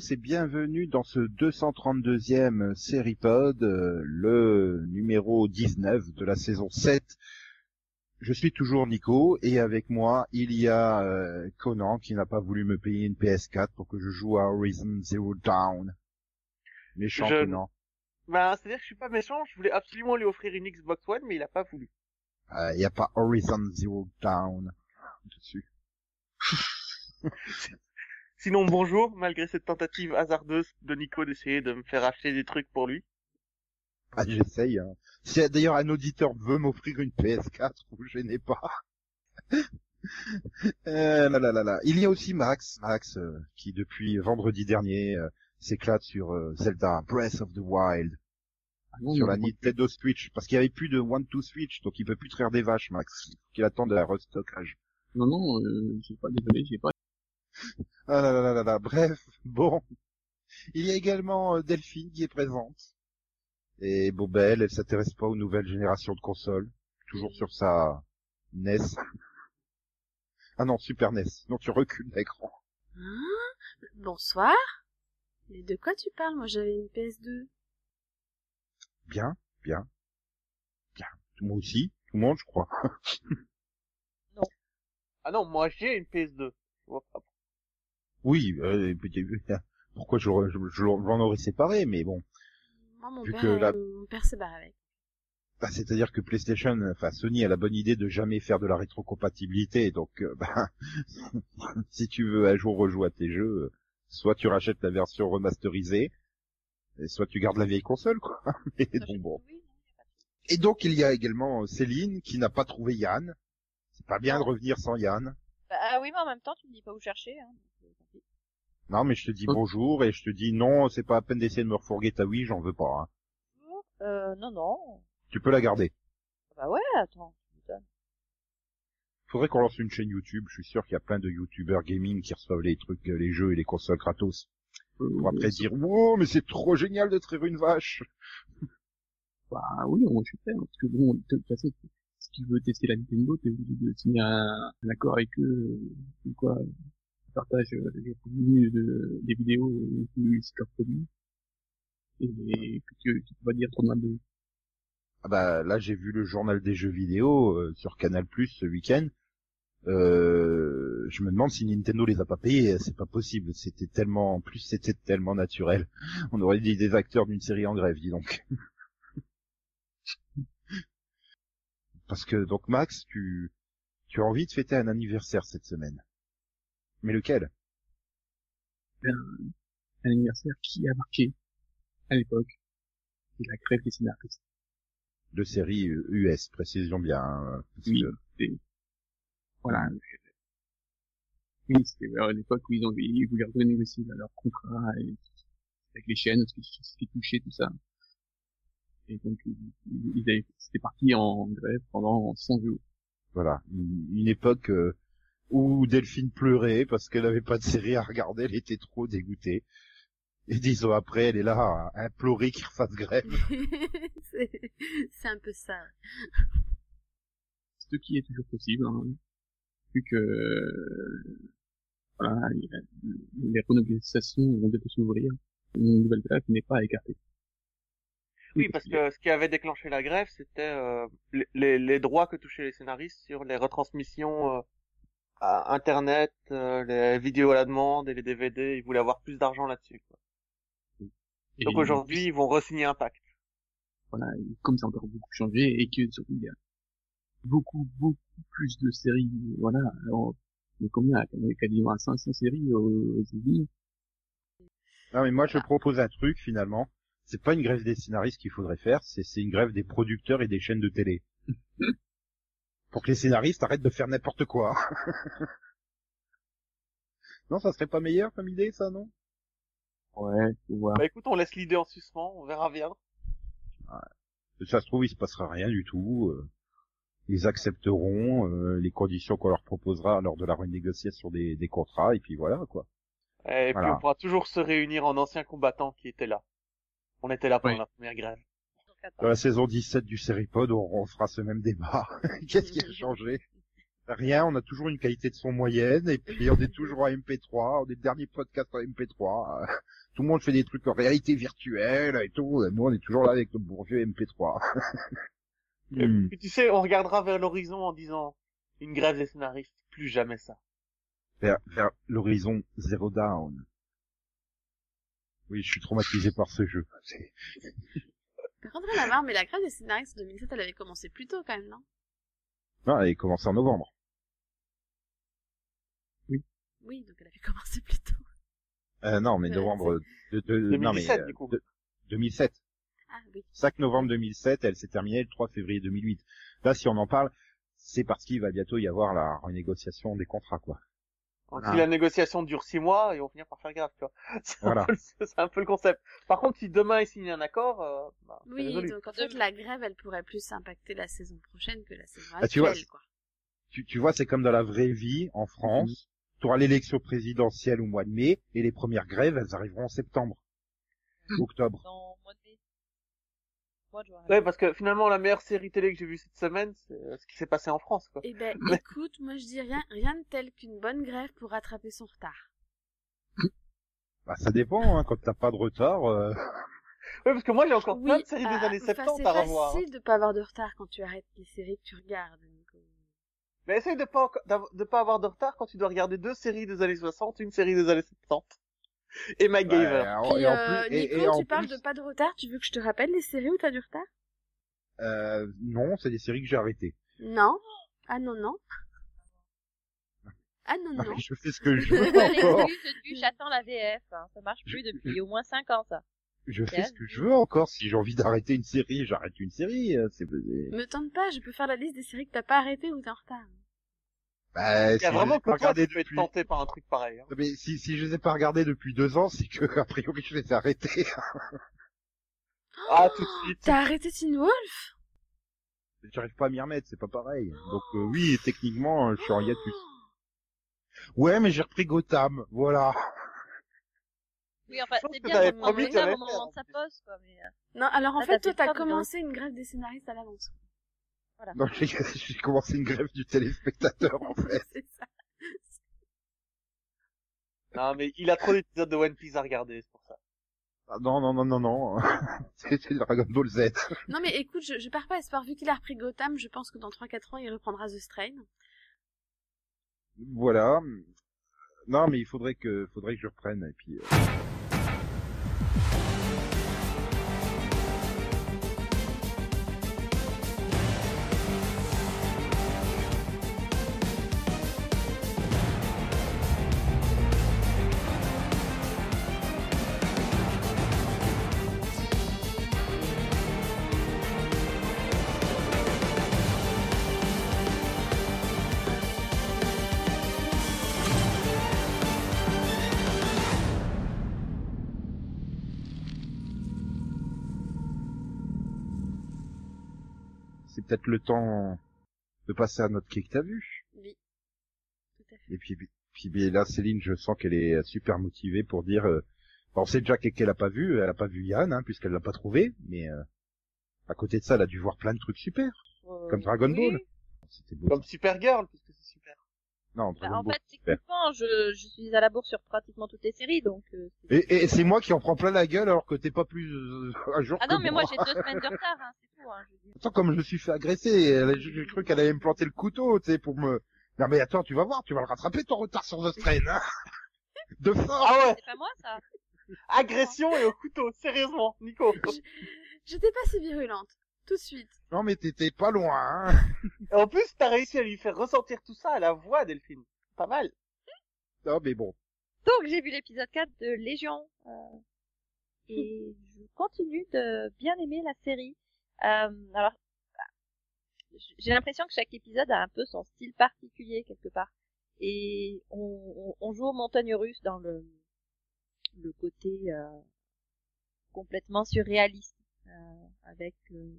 tous et bienvenue dans ce 232e Seripod, euh, le numéro 19 de la saison 7. Je suis toujours Nico et avec moi il y a euh, Conan qui n'a pas voulu me payer une PS4 pour que je joue à Horizon Zero Dawn. Méchant Je- Conan. Bah, c'est-à-dire que je suis pas méchant, je voulais absolument lui offrir une Xbox One, mais il a pas voulu. Il n'y a pas Horizon Zero Dawn dessus. Sinon, bonjour, malgré cette tentative hasardeuse de Nico d'essayer de me faire acheter des trucs pour lui. Ah, j'essaye. Hein. Si d'ailleurs un auditeur veut m'offrir une PS4, vous gênez pas. Euh, là, là, là, là. Il y a aussi Max, Max, euh, qui depuis vendredi dernier euh, s'éclate sur euh, Zelda Breath of the Wild Ah non, sur la Nintendo Switch, parce qu'il y avait plus de One to Switch, donc il peut plus traire des vaches, Max. Il faut qu'il attende un restockage. Non, non, euh, j'ai pas, désolé, j'ai pas. Ah là là là là là. Bref, bon. Il y a également euh, Delphine qui est présente. Et Bobel, elle s'intéresse pas aux nouvelles générations de consoles. Toujours sur sa NES. Ah non, Super NES. Non, tu recules l'écran. Hein? Bonsoir. Mais de quoi tu parles? Moi j'avais une PS2. Bien, bien. Bien. Moi aussi. Tout le monde, je crois. Ah non, moi j'ai une PS2. Je vois pas. Oui, euh, pourquoi je, je, je l'en aurais séparé, mais bon. Moi mon Vu père, que la- euh, mon père barré avec. Bah, c'est-à-dire que PlayStation, enfin Sony a la bonne idée de jamais faire de la rétrocompatibilité, donc euh, bah, si tu veux un jour rejouer à tes jeux, euh, soit tu rachètes la version remasterisée, et soit tu gardes la vieille console, quoi. Mais bon, bon. Oui, Et donc il y a également euh, Céline qui n'a pas trouvé Yann. C'est pas bien de revenir sans Yann. Bah ah oui, mais en même temps, tu me dis pas où chercher. Hein. donc, euh, tant pis. Non, mais je te dis Oh. bonjour et je te dis non, c'est pas à peine d'essayer de me refourguer ta oui, j'en veux pas. Hein. Euh, non, non. Tu peux la garder. Bah ouais, attends. Faudrait qu'on lance une chaîne YouTube. Je suis sûr qu'il y a plein de YouTubers gaming qui reçoivent les trucs, euh, les jeux et les consoles gratos. Euh, Pour après dire, wow, mais c'est trop génial de traire une vache. Bah oui, on prêt, hein, parce que bon, de toute façon, si tu veux tester la Nintendo, t'es obligé de signer un, un accord avec eux, euh, comme quoi, tu partages euh, des vidéos leurs produits, et que tu, tu pas dire trop de Ah bah là j'ai vu le journal des jeux vidéo euh, sur Canal Plus ce week-end. Euh, je me demande si Nintendo les a pas payés. C'est pas possible. C'était tellement, en plus c'était tellement naturel. On aurait dit des acteurs d'une série en grève, dis donc. Parce que donc Max, tu tu as envie de fêter un anniversaire cette semaine. Mais lequel? Un, un anniversaire qui a marqué, à l'époque, la grève des scénaristes. De série euh, US, précision bien. hein, Oui, que- voilà. Oui, c'était à l'époque où ils ont, ils voulaient renégocier leur contrat et, avec les chaînes, que c'était touché, tout ça. Et donc, ils, ils avaient, c'était parti en grève pendant 100 jours. Voilà, une, une époque euh, où Delphine pleurait parce qu'elle n'avait pas de série à regarder, elle était trop dégoûtée. Et dix ans après, elle est là à implorer qu'il refasse grève. c'est c'est un peu ça. Ce qui est toujours possible, hein, vu que, euh, voilà, les renégociations vont bientôt s'ouvrir. Une nouvelle grève n'est pas écartée. Oui, parce que ce qui avait déclenché la grève, c'était euh, les, les, les droits que touchaient les scénaristes sur les retransmissions euh, à Internet, euh, les vidéos à la demande et les DVD. Ils voulaient avoir plus d'argent là-dessus. Donc aujourd'hui, ils vont re-signer un pacte. voilà, et comme ça a encore beaucoup changé et que surtout il y a beaucoup, beaucoup plus de séries, voilà, alors, mais combien, il y a quasiment 500 séries aux, États-Unis. Non mais moi je propose un truc finalement. C'est pas une grève des scénaristes qu'il faudrait faire, c'est c'est une grève des producteurs et des chaînes de télé. Pour que les scénaristes arrêtent de faire n'importe quoi. non, ça serait pas meilleur comme idée ça, non? Ouais, faut voir. Bah écoute, on laisse l'idée en suspens, on verra bien. Ça se trouve, il se passera rien du tout. euh, Ils accepteront euh, les conditions qu'on leur proposera lors de la renégociation des, des contrats, et puis voilà, quoi. Et puis on pourra toujours se réunir en anciens combattants qui étaient là. On était là pendant Oui. la première grève. Dans la saison 17 du Seripod, on, on fera ce même débat. Qu'est-ce qui a changé? Rien, on a toujours une qualité de son moyenne, et puis on est toujours à MP3, on est le dernier podcast en MP3. euh, Tout le monde fait des trucs en réalité virtuelle et tout, et nous on est toujours là avec notre bon vieux MP3. Et Hmm. puis tu sais, on regardera vers l'horizon en disant une grève des scénaristes, plus jamais ça. vers, vers l'horizon Zero Down. Oui, je suis traumatisé par ce jeu. Par contre, rien à voir, mais la grève des scénaristes en 2007, elle avait commencé plus tôt quand même, non? Non, elle commence en novembre. Oui, donc elle avait commencé plus tôt. Euh, non, mais Ouais, novembre de, de, non, mais, 2017, euh, du coup. de- 2007. Ah oui. 5 novembre 2007, elle s'est terminée le 3 février 2008. Là, si on en parle, c'est parce qu'il va bientôt y avoir la renégociation des contrats, quoi. Donc, Ah. Si la négociation dure six mois, ils vont finir par faire grève, tu vois. C'est Voilà. un, peu le- c'est un peu le concept. Par contre, si demain ils signent un accord, euh, bah, Oui, résolu. donc en fait, la grève, elle pourrait plus impacter la saison prochaine que la saison Ah, tu vois, actuelle, quoi. Tu, tu vois, c'est comme dans la vraie vie, en France. Tu auras l'élection présidentielle au mois de mai, et les premières grèves, elles arriveront en septembre. Octobre. Dans Ouais, parce que finalement, la meilleure série télé que j'ai vue cette semaine, c'est euh, ce qui s'est passé en France, quoi. Eh ben, Mais- écoute, moi je dis rien, rien de tel qu'une bonne grève pour rattraper son retard. Bah, ça dépend, hein, quand t'as pas de retard, euh, Ouais, parce que moi, j'ai encore plein de séries ah, des années enfin, 70 c'est à revoir. hein. facile de pas avoir de retard quand tu arrêtes les séries que tu regardes. donc, Mais essaye de pas, de pas avoir de retard quand tu dois regarder deux séries des années 60, une série des années 70. Et MacGyver. Puis, et en euh, plus- et- Nico, et en tu parles plus, de pas de retard, tu veux que je te rappelle les séries où t'as du retard? Euh, non, c'est des séries que j'ai arrêtées. Non. Ah non, non. Ah non, Non, je fais ce que je veux encore. j'attends la VF, hein. ça marche plus depuis au moins 5 ans ça. Je fais ce que je veux encore. Si j'ai envie d'arrêter une série, j'arrête une série. euh, C'est, c'est- Me tente pas, je peux faire la liste des séries que t'as pas arrêtées ou t'es en retard. Bah, Il y si a je vraiment que toi, tu peux être depuis... tenté par un truc pareil. hein. Mais si, si je les ai pas regardées depuis deux ans, c'est que, a priori, je les ai arrêtées. Ah, tout de suite. T'as arrêté Teen Wolf? J'arrive pas à m'y remettre, c'est pas pareil. Donc, euh, oui, techniquement, je suis en hiatus. Ouais, mais j'ai repris Gotham, voilà. Oui, enfin, c'est bien ça au moment de sa en plus. pause, quoi, mais... euh, Non, alors en Ah, fait, toi, t'as commencé une grève des scénaristes à l'avance. Non, j'ai j'ai commencé une grève du téléspectateur, en fait. C'est ça. Non, mais il a trop d'épisodes de One Piece à regarder, c'est pour ça. Ah, non, non, non, non, non. C'était Dragon Ball Z. Non mais écoute, je, je pars pas espoir. Vu qu'il a repris Gotham, je pense que dans 3-4 ans, il reprendra The Strain. Voilà. Non, mais il faudrait que, faudrait que je reprenne, et puis, euh, peut-être le temps de passer à notre quai que t'as vu? Oui. Tout à fait. Et puis, puis là, Céline, je sens qu'elle est super motivée pour dire. Euh, on sait déjà qu'elle a pas vu, elle a pas vu Yann, hein, puisqu'elle l'a pas trouvé, mais euh, à côté de ça, elle a dû voir plein de trucs super, euh, comme Dragon oui. Ball. C'était beau. Comme Supergirl, parce que c'est super. Non, Bah, en fait, techniquement, je, je suis à la bourre sur pratiquement toutes les séries, donc... euh, Et, et c'est moi qui en prends plein la gueule alors que t'es pas plus euh, à jour Ah que non, mais moi j'ai deux semaines de retard, hein, c'est tout. Hein, je. Attends, comme je me suis fait agresser, j'ai cru qu'elle allait me planter le couteau, tu sais, pour me... Non mais attends, tu vas voir, tu vas le rattraper ton retard sur The Strain, hein De force Ah ouais C'est pas moi ça Agression et au couteau, sérieusement, Nico. J'étais pas si virulente. Tout de suite. Non mais t'étais pas loin, hein Et en plus, t'as réussi à lui faire ressentir tout ça à la voix, Delphine. Pas mal. Non mais bon. Donc j'ai vu l'épisode 4 de Légion. euh, et je continue de bien aimer la série. Euh, alors, j'ai l'impression que chaque épisode a un peu son style particulier quelque part. Et on, on, on joue aux montagnes russes dans le, le côté euh, complètement surréaliste, euh, avec euh,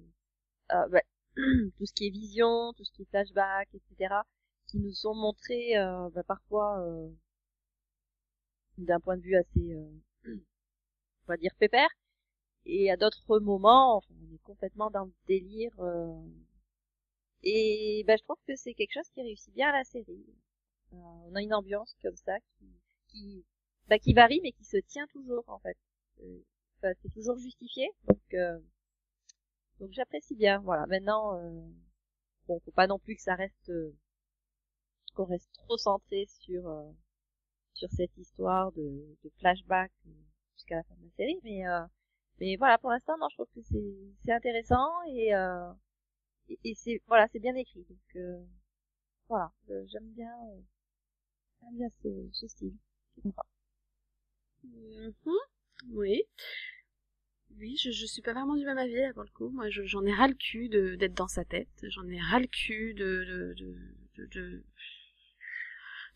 euh, bah, tout ce qui est vision, tout ce qui est flashback, etc., qui nous sont montrés euh, bah, parfois euh, d'un point de vue assez, euh, on va dire pépère, et à d'autres moments, on est complètement dans le délire. et bah, je trouve que c'est quelque chose qui réussit bien à la série. On a une ambiance comme ça qui, qui, varie mais qui se tient toujours en fait. C'est toujours justifié, donc donc j'apprécie bien. Voilà. Maintenant, euh, bon, faut pas non plus que ça reste euh, qu'on reste trop centré sur euh, sur cette histoire de, de flashback euh, jusqu'à la fin de la série, mais euh, mais voilà, pour l'instant, non, je trouve que c'est c'est intéressant et et, et c'est voilà, c'est bien écrit. Donc voilà, j'aime bien j'aime bien ce, ce style. Sympa. Mhm. Oui. Oui, je, je suis pas vraiment du même avis là pour le coup. Moi, je- j'en ai ras le cul de d'être dans sa tête. J'en ai ras le cul de de de de, de,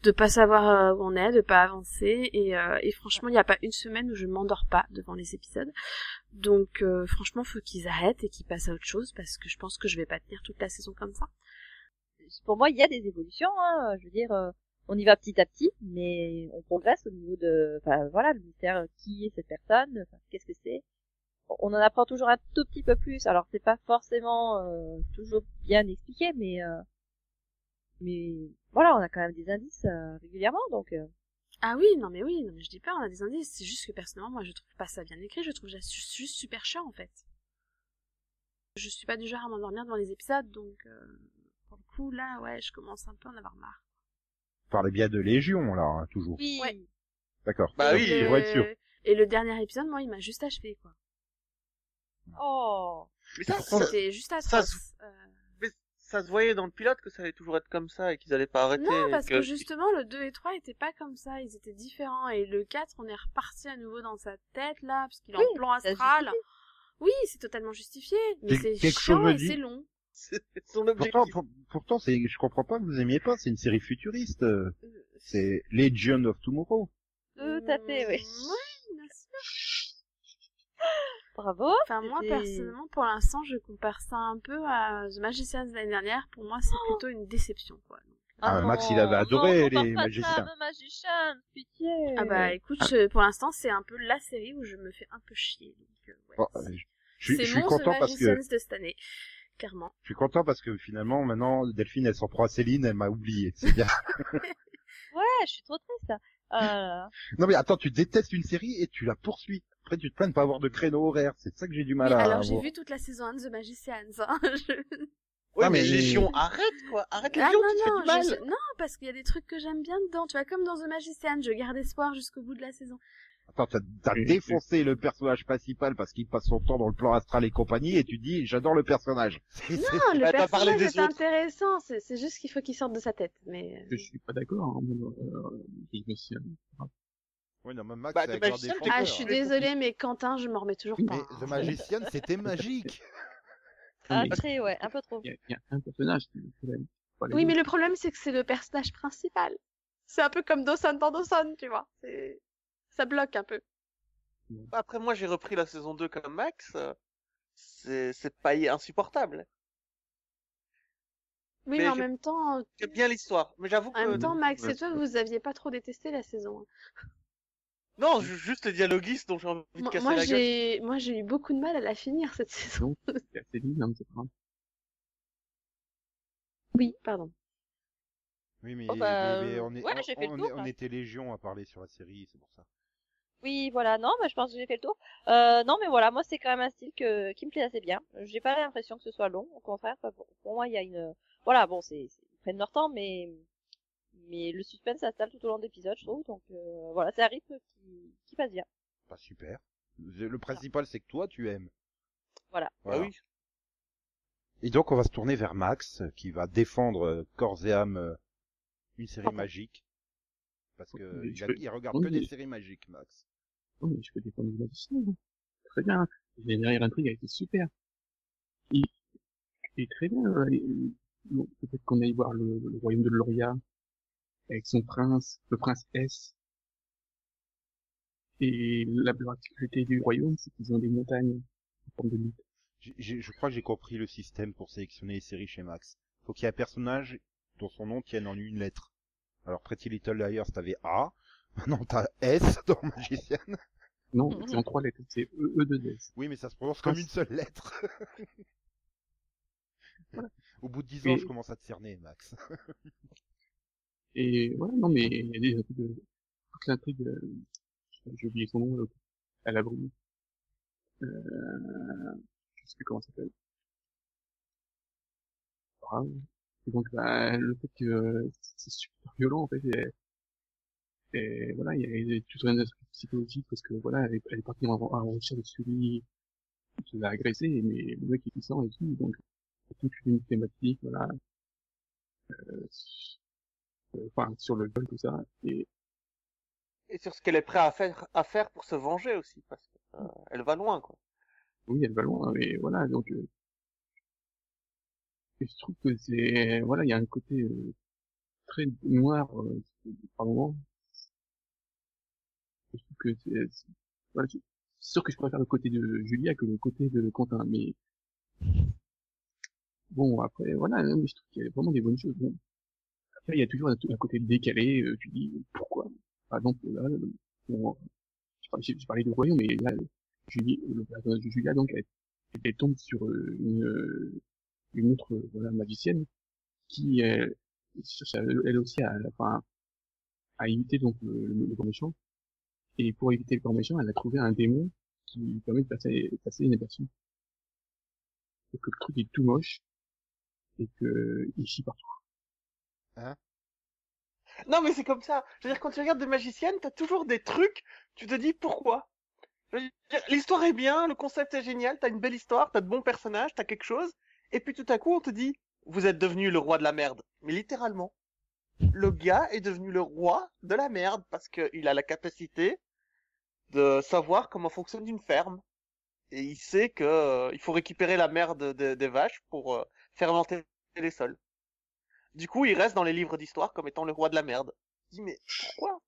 de pas savoir euh, où on est, de pas avancer. Et, euh, et franchement, il n'y a pas une semaine où je m'endors pas devant les épisodes. Donc, euh, franchement, faut qu'ils arrêtent et qu'ils passent à autre chose parce que je pense que je vais pas tenir toute la saison comme ça. Pour moi, il y a des évolutions. Hein, je veux dire, euh, on y va petit à petit, mais on progresse au niveau de, enfin voilà, le mystère. euh, Qui est cette personne Qu'est-ce que c'est On en apprend toujours un tout petit peu plus. Alors, c'est pas forcément euh, toujours bien expliqué, mais euh, mais voilà, on a quand même des indices euh, régulièrement, donc. euh, Ah oui, non mais oui, non mais je dis pas, on a des indices. C'est juste que personnellement, moi, je trouve pas ça bien écrit. Je trouve ça juste, juste super chiant en fait. Je suis pas du genre à m'endormir devant les épisodes, donc euh, pour le coup là, ouais, je commence un peu à en avoir marre. Vous parlez bien de Légion, là, hein, toujours. Oui. Ouais. D'accord. Bah oui, pour être sûr. Et le dernier épisode, moi, il m'a juste achevé quoi. Oh. Mais ça, ça, C'était juste ça atroce. Euh, mais ça se voyait dans le pilote que ça allait toujours être comme ça et qu'ils allaient pas arrêter. Non, parce que justement, le 2 et 3 étaient pas comme ça, ils étaient différents. Et le 4, on est reparti à nouveau dans sa tête, là, parce qu'il est Oui, en plan ça astral. Oui, c'est totalement justifié, mais c'est quelque chiant chose me et dit- c'est long. c'est son objectif. Pourtant, pour- pourtant, c'est, je comprends pas que vous aimiez pas. C'est une série futuriste. euh, C'est Legion of Tomorrow. Tout à fait, oui. Sûr. Bravo. Enfin, moi, personnellement, pour l'instant, je compare ça un peu à The Magicians de l'année dernière. Pour moi, c'est plutôt une déception, quoi. Ah, non, Max, il avait adoré non, les magiciens. pitié. Ah bah, écoute, je- pour l'instant, c'est un peu la série où je me fais un peu chier. Donc, euh, ouais, Bon, c'est- euh, je, je c'est suis content The parce que de cette année. Clairement. je suis content parce que finalement maintenant Delphine elle s'en prend à Céline, elle m'a oublié. C'est bien. Ouais, je suis trop triste. là. Ah là. non mais attends, tu détestes une série et tu la poursuis. Après tu te plains de pas avoir de créneau horaire. C'est ça que j'ai du mal Oui, à. alors j'ai vu toute la saison 1 de The Magicians. hein. Je- Ouais, mais mais- Légion, arrête quoi, arrête Ah Légion, non, tu te fais non, du mal. je non, parce qu'il y a des trucs que j'aime bien dedans. Tu vois, comme dans The Magician, je garde espoir jusqu'au bout de la saison. Attends, t'as, défoncé le personnage principal parce qu'il passe son temps dans le plan astral et compagnie et tu dis j'adore le personnage. Non, le Bah, personnage est autres. intéressant. C'est c'est juste qu'il faut qu'il sorte de sa tête. Mais Je suis pas d'accord. Hein, Ouais, non, mais Max, Bah, ah, je suis désolée, mais Quentin, je m'en remets toujours pas. Mais hein. The Magician, c'était magique. Mais Après, ouais, un peu trop. Il y, y a un personnage qui problème. Oui, autres. mais le problème, c'est que c'est le personnage principal. C'est un peu comme Dawson dans Dawson, tu vois. C'est ça bloque un peu. Après, moi, j'ai repris la saison 2 comme Max. C'est, c'est pas insupportable. Oui, Mais mais, en même temps, J'aime bien l'histoire, mais j'avoue que... en même temps, Max et toi, vous aviez pas trop détesté la saison. Non, ju- juste les dialoguistes dont j'ai envie de casser moi, la gueule. j'ai, moi, j'ai eu beaucoup de mal à la finir cette saison. C'est assez vite, hein, c'est pas grave. Oui, pardon. Oui, mais, Oh, bah, mais- mais on, est, ouais, on, tour, était légion à parler sur la série, c'est pour ça. Oui, voilà, non, mais je pense que j'ai fait le tour. Euh, non, mais voilà, moi, c'est quand même un style que, qui me plaît assez bien. J'ai pas l'impression que ce soit long, au contraire, pour, pour moi, il y a une, voilà, bon, c'est, c'est- ils prennent leur temps, mais, mais le suspense s'installe tout au long de l'épisode, je trouve, donc, euh, voilà, c'est un rythme qui, qui passe bien. Pas super. Le le principal, c'est que toi, tu aimes. Voilà. Ah oui. Et donc, on va se tourner vers Max, qui va défendre euh, corps et âme euh, une série Pardon. magique. Parce que Oui, il, je a- peux- il regarde oui, que des mais- séries magiques, Max. Oh, mais je peux défendre le magicien. hein. Très bien. Et Derrière l'intrigue a été super. Et, et très bien. bon, Peut-être qu'on aille voir le, le royaume de Loria avec son prince, le prince S. Et la particularité du royaume, c'est qu'ils ont des montagnes en forme de mythe. Je crois que j'ai compris le système pour sélectionner les séries chez Max. Faut qu'il y ait un personnage dont son nom tienne en une lettre. Alors Pretty Little Liars, t'avais A. Maintenant t'as S dans Magician. Non, c'est en trois lettres, c'est E, E, 2, S. Oui, mais ça se prononce comme une seule lettre. Voilà. Au bout de dix ans, je commence à te cerner, Max. Et voilà, non, mais il y a des intrigues, euh, toute l'intrigue, euh, j'ai oublié son nom, euh, à la brume. Euh, je sais plus comment ça s'appelle. Bravo. Et donc, bah, le fait que euh, c'est super violent, en fait, et, et voilà, il y a tout un aspect psychologique, parce que voilà, elle est, elle partie en, en recherche de celui qui l'a agressé, mais le mec est puissant et tout, donc, toute une thématique, voilà, euh, enfin, sur le viol, tout ça, et Et sur ce qu'elle est prête à faire, à faire pour se venger aussi, parce que euh, elle va loin, quoi. oui, elle va loin, mais voilà, donc, euh, et je trouve que c'est, voilà, il y a un côté euh, très noir euh, par moment. Je trouve que c'est, voilà, c'est sûr que je préfère le côté de Julia que le côté de Quentin, mais bon, après, voilà, mais je trouve qu'il y a vraiment des bonnes choses. Bon. Il y a toujours un, côté décalé, euh, tu dis, pourquoi? Par exemple, là, parlais, je parlais de Royaume, mais là, Julie, le personnage de Julia, donc, elle, elle tombe sur euh, une, euh, une autre euh, voilà, magicienne qui euh, elle aussi à, enfin, à imiter donc le, le, le grand méchant. Et pour éviter le grand méchant, elle a trouvé un démon qui lui permet de passer, passer inaperçu. Et que le truc est tout moche et que il chie partout. Non, mais c'est comme ça. Je veux dire, quand tu regardes des magiciennes, t'as toujours des trucs, tu te dis pourquoi? L'histoire est bien, le concept est génial, t'as une belle histoire, t'as de bons personnages, t'as quelque chose, et puis tout à coup on te dit, vous êtes devenu le roi de la merde. Mais littéralement. Le gars est devenu le roi de la merde parce qu'il a la capacité de savoir comment fonctionne une ferme. Et il sait que euh, il faut récupérer la merde de- des vaches pour euh, fermenter les sols. Du coup, il reste dans les livres d'histoire comme étant le roi de la merde. Je dis, mais pourquoi?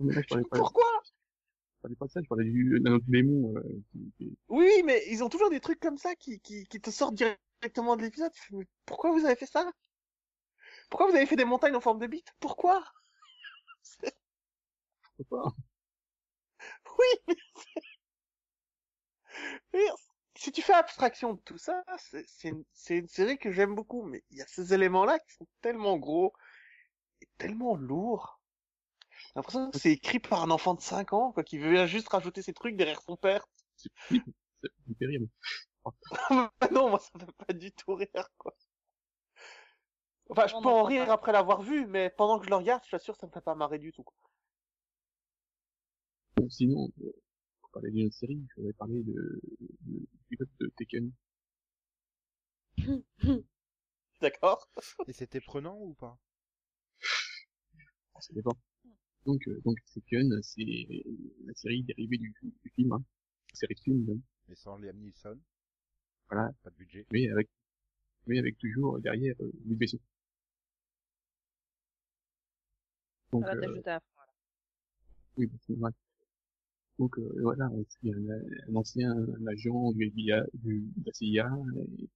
Mais là, je parlais pas, Pourquoi? Je parlais pas de ça, je parlais du, d'un autre démon, euh, qui, qui- Oui, mais ils ont toujours des trucs comme ça qui, qui, qui te sortent directement de l'épisode. Mais pourquoi vous avez fait ça? Pourquoi vous avez fait des montagnes en forme de bite? Pourquoi? Sais pas? Oui, mais c'est- Mais si tu fais abstraction de tout ça, c'est une, série que j'aime beaucoup, mais il y a ces éléments-là qui sont tellement gros et tellement lourds. J'ai l'impression que c'est écrit par un enfant de 5 ans, quoi, qui veut juste rajouter ses trucs derrière son père. C'est terrible. non, moi ça me fait pas du tout rire, quoi. Enfin, je peux en rire après l'avoir vu, mais pendant que je le regarde, je t'assure, ça me fait pas marrer du tout. quoi. Sinon, pour parler d'une autre série, je voudrais parler de, de, du pilote de Tekken. D'accord Et c'était prenant ou pas? Ah, Ça dépend. Donc, euh, donc Tekken, c'est la série dérivée du, du film, hein. série de films, même. Mais sans Liam Neeson. Voilà. Pas de budget. mais avec, mais avec toujours derrière euh, Luc Besson. Donc, euh, oui, bah, c'est normal. Donc euh, voilà, c'est un, un ancien agent du FBI, du, de la CIA, et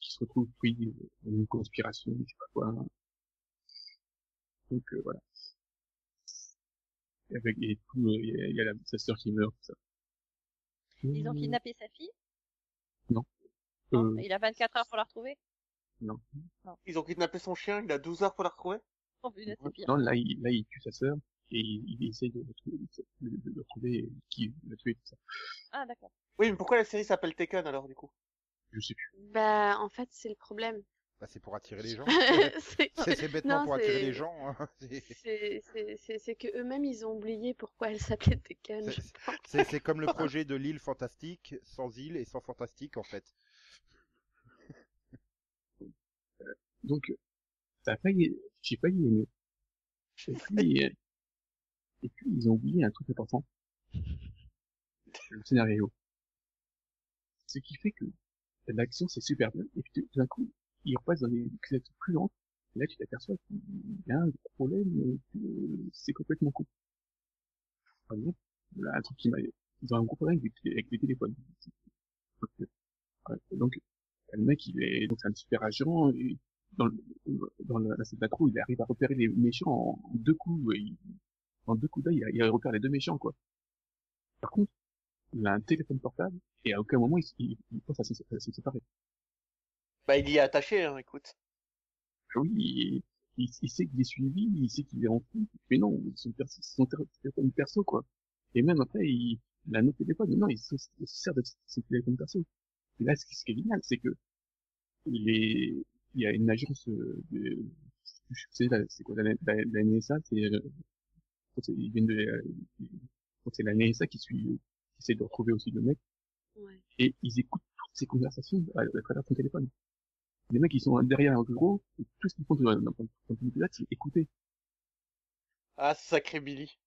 qui se retrouve pris dans une conspiration, je sais pas quoi. Donc euh, voilà. Et avec et tout, euh, il y a, il y a la, sa sœur qui meurt, tout ça. Ils ont Mmh, kidnappé sa fille? Euh, Il a 24 heures pour la retrouver? Ils ont kidnappé son chien, il a 12 heures pour la retrouver? Oh punaise, c'est pire. Non, là, il, là, il tue sa sœur et il, il essaye de retrouver, de, de, de retrouver qui l'a tué, tout ça. Ah d'accord. Oui, mais pourquoi la série s'appelle Taken alors, du coup? Je sais plus. Bah, en fait, c'est le problème. Bah, c'est pour attirer les gens. c'est bêtement Non, pour attirer les gens. Hein. C'est- que eux-mêmes, ils ont oublié pourquoi elle s'appelait Tekken. C'est- comme le projet de l'île fantastique, sans île et sans fantastique en fait. Donc, euh, ça a failli, j'ai. Et puis, euh, et puis, ils ont oublié un truc important. Le scénario. Ce qui fait que l'action, c'est super bien, et puis tout d'un coup, il repasse dans des scènes plus lentes, et là, tu t'aperçois qu'il y a un problème, euh, c'est complètement con. Par exemple, là, un truc qui m'a, ils ont un gros problème avec, les téléphones. Donc, euh, donc le mec il est donc c'est un super agent et dans le, dans la scène d'accro il arrive à repérer les méchants en, deux coups il, en deux coups d'œil il, il repère les deux méchants quoi. Par contre il a un téléphone portable et à aucun moment il, il, il pense à se, séparer. Bah il y est attaché hein, écoute. Oui il, il, sait qu'il est suivi il sait qu'il est en fou mais non son, son téléphone perso quoi. Et même après il, il a un autre téléphone mais non il se, il se sert de son téléphone perso. Et là, ce qui, ce qui est génial, c'est que il est, il y a une agence de, je sais, c'est quoi, la, la, la NSA, c'est, euh, ils viennent de, c'est la NSA qui suit, qui essaie de retrouver aussi le mec. Ouais. Et ils écoutent toutes ces conversations à, à travers son téléphone. Les mecs, ils sont derrière un bureau, et tout ce qu'ils font dans, dans, dans le c'est écouter. Ah, sacré Billy.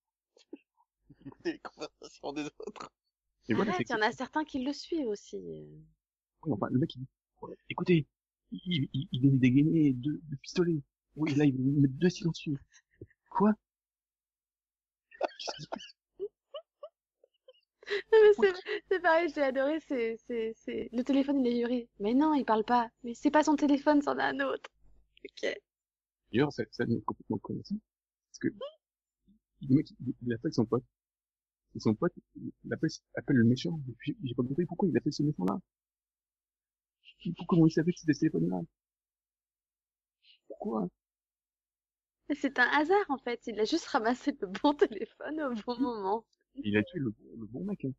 Écouter les conversations des autres. Et voilà, il y en a certains qui le suivent aussi. Oui, enfin, le mec, il dit, écoutez, il, il, il vient de dégainer deux, deux pistolets. Oui, là, il veut mettre deux silencieux. Quoi? C'est pareil, j'ai adoré, c'est, c'est, c'est, le téléphone il est juré. Mais non, il parle pas. Mais c'est pas son téléphone, c'en a un autre. Ok. D'ailleurs, ça, ça est complètement connaissant. Parce que, le mec, il, appelle son pote. Et son pote, il appelle, appelle le méchant. J'ai pas compris pourquoi il appelle ce méchant-là. Comment il savait que c'était ce téléphone-là Pourquoi? C'est un hasard en fait. Il a juste ramassé le bon téléphone au bon moment. Il a tué le, le bon mec. Hein.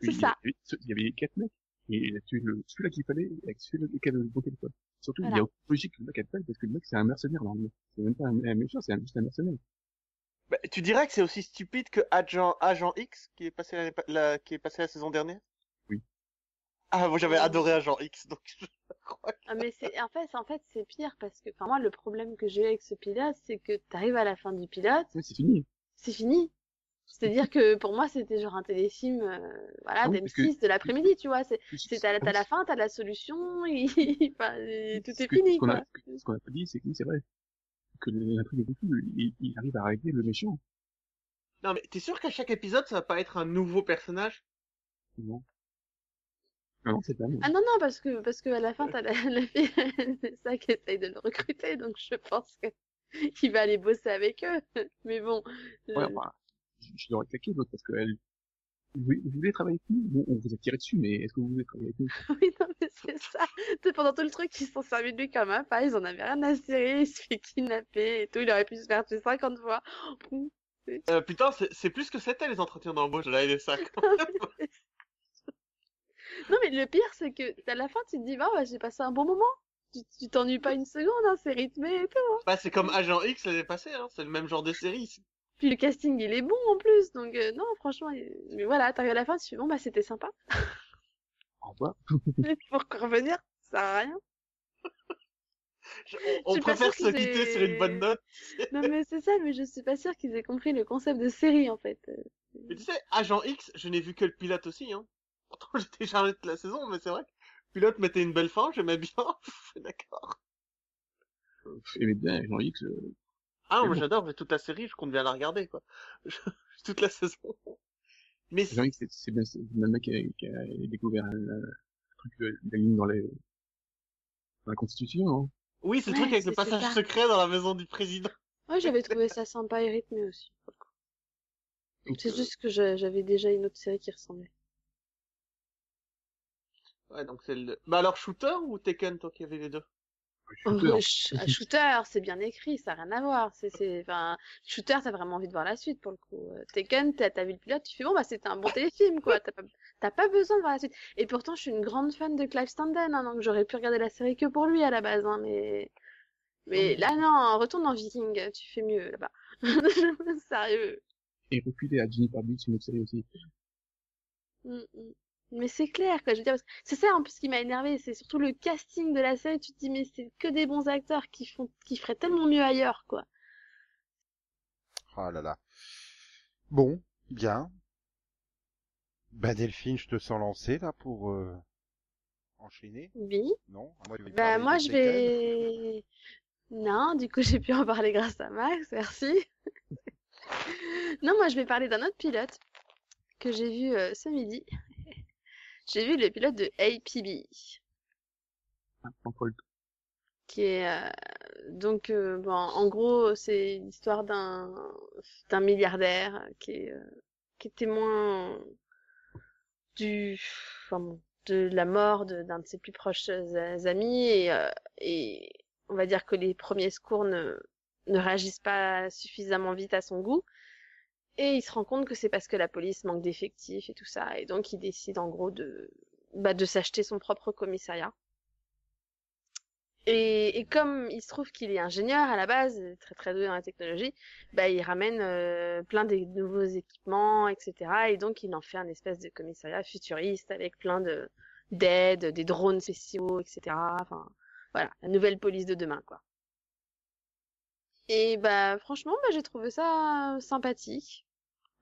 C'est ça. Il y, avait, quatre mecs. Et il a tué le, celui-là qu'il fallait avec celui-là qui avait le bon téléphone. Surtout, voilà. il y a aucune logique que le mec appelle parce que le mec c'est un mercenaire normalement. C'est même pas un, un méchant, c'est juste un mercenaire. Bah, tu dirais que c'est aussi stupide que Agent, Agent X qui est passé la, la, qui est passé la saison dernière? Ah, moi j'avais adoré Agent X, donc je crois que... Ah, mais c'est, en fait, en fait, c'est pire parce que, enfin, moi, le problème que j'ai avec ce pilote, c'est que t'arrives à la fin du pilote. Mais c'est fini. C'est fini. C'est-à-dire que pour moi, c'était genre un téléfilm, euh, voilà, ah oui, d'M6 que... de l'après-midi, tu vois. C'est, c'est t'as, t'as la fin, t'as la solution, et, enfin, et tout est, est fini, ce quoi. A, ce qu'on a pas dit, c'est que c'est vrai que l'intrigue est il, il arrive à régler le méchant. Non, mais t'es sûr qu'à chaque épisode, ça va pas être un nouveau personnage? Non. Non, c'est pas non. Ah non, non, parce que, parce que à la fin, t'as la, la fille, c'est ça qui essaye de le recruter, donc je pense que il va aller bosser avec eux. Mais bon. Ouais, je... bah, je, je l'aurais claqué, l'autre, parce qu'elle, vous, vous voulez travailler avec nous? Bon, on vous a tiré dessus, mais est-ce que vous voulez travailler avec nous? Oui, non, mais c'est ça. C'est pendant tout le truc, ils se sont servis de lui comme un pas, ils en avaient rien à cirer, il se fait kidnapper et tout, il aurait pu se faire tuer 50 fois. Euh, putain, c'est plus que c'était les entretiens d'embauche de la NSA. Non, mais le pire, c'est que à la fin, tu te dis, bah, ouais, j'ai passé un bon moment. Tu t'ennuies pas une seconde, hein, c'est rythmé et tout. Hein. Bah, c'est comme Agent X l'année passée, hein, c'est le même genre de série. Puis le casting, il est bon en plus, donc euh, non, franchement, il... mais voilà, t'arrives à la fin, tu fais bon, bah c'était sympa. Au revoir. Pour revenir, ça sert à rien. Je, on, on préfère se quitter sur une bonne note. non mais c'est ça, mais je suis pas sûre qu'ils aient compris le concept de série en fait. Mais tu sais, Agent X, je n'ai vu que le pilote aussi, hein. Pourtant j'étais chargé de la saison, mais c'est vrai que pilote mettait une belle fin, j'aimais bien. D'accord. J'aimais bien Agent X. Euh... Ah, moi bon. j'adore, toute la série, je compte bien la regarder, quoi. toute la saison. Mais Agent X, c'est bien, c'est le mec qui a, qui a découvert un, un truc de la ligne dans les dans la Constitution, non? Oui, c'est le ouais, truc avec le passage ça. secret dans la maison du président. Ouais, j'avais trouvé ça sympa et rythmé aussi. C'est juste que j'avais déjà une autre série qui ressemblait. Ouais, donc c'est le... Bah alors Shooter ou Tekken, toi qui avais les deux? Shooter, oh, shooter c'est bien écrit, ça n'a rien à voir. C'est, c'est, enfin, Shooter, t'as vraiment envie de voir la suite pour le coup. Tekken, t'as, t'as vu le pilote, tu fais bon, bah c'était un bon téléfilm, quoi. T'as pas, t'as pas besoin de voir la suite. Et pourtant, je suis une grande fan de Clive Standen, hein, donc j'aurais pu regarder la série que pour lui à la base, hein, mais, mais là non, retourne dans Viking, tu fais mieux là-bas. Sérieux. Et reculer à Juniper Beach, une autre série aussi. Mm -mm. Mais c'est clair, quoi. Je veux dire, c'est ça en plus qui m'a énervé, c'est surtout le casting de la série. Tu te dis, mais c'est que des bons acteurs qui font, qui feraient tellement mieux ailleurs, quoi. Oh là là. Bon, bien. Bah Delphine, je te sens lancé là pour euh, enchaîner. Oui. Non? Moi, je bah moi je vais. Non, du coup j'ai pu en parler grâce à Max, merci. non, moi je vais parler d'un autre pilote que j'ai vu euh, ce midi j'ai vu le pilote de APB. Ah, qui est euh, donc euh, bon en gros c'est l'histoire d'un d'un milliardaire qui est euh, qui est témoin du enfin bon, de la mort d'un de ses plus proches amis et euh, et on va dire que les premiers secours ne ne réagissent pas suffisamment vite à son goût et il se rend compte que c'est parce que la police manque d'effectifs et tout ça et donc il décide en gros de bah, de s'acheter son propre commissariat et, comme il se trouve qu'il est ingénieur à la base, très très doué dans la technologie, bah il ramène euh, plein de nouveaux équipements, etc. Et donc il en fait un espèce de commissariat futuriste avec plein de d'aides, des drones spéciaux, etc. Enfin voilà, la nouvelle police de demain quoi. Et bah franchement, bah, j'ai trouvé ça sympathique.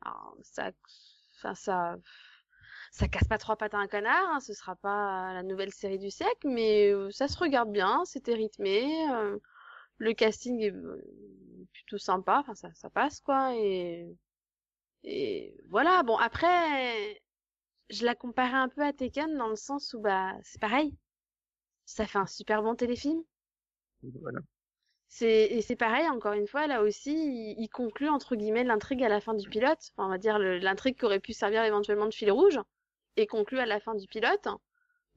Alors, ça, enfin ça, ça casse pas trois pattes à un canard, hein, ce sera pas la nouvelle série du siècle, mais euh, ça se regarde bien, c'était rythmé, euh, le casting est euh, plutôt sympa, enfin ça, ça passe quoi, et et voilà. Bon après, je la comparais un peu à Tekken dans le sens où bah c'est pareil, ça fait un super bon téléfilm. Voilà. C'est et c'est pareil encore une fois là aussi il, conclut entre guillemets l'intrigue à la fin du pilote. Enfin on va dire l'intrigue qui aurait pu servir éventuellement de fil rouge et conclut à la fin du pilote.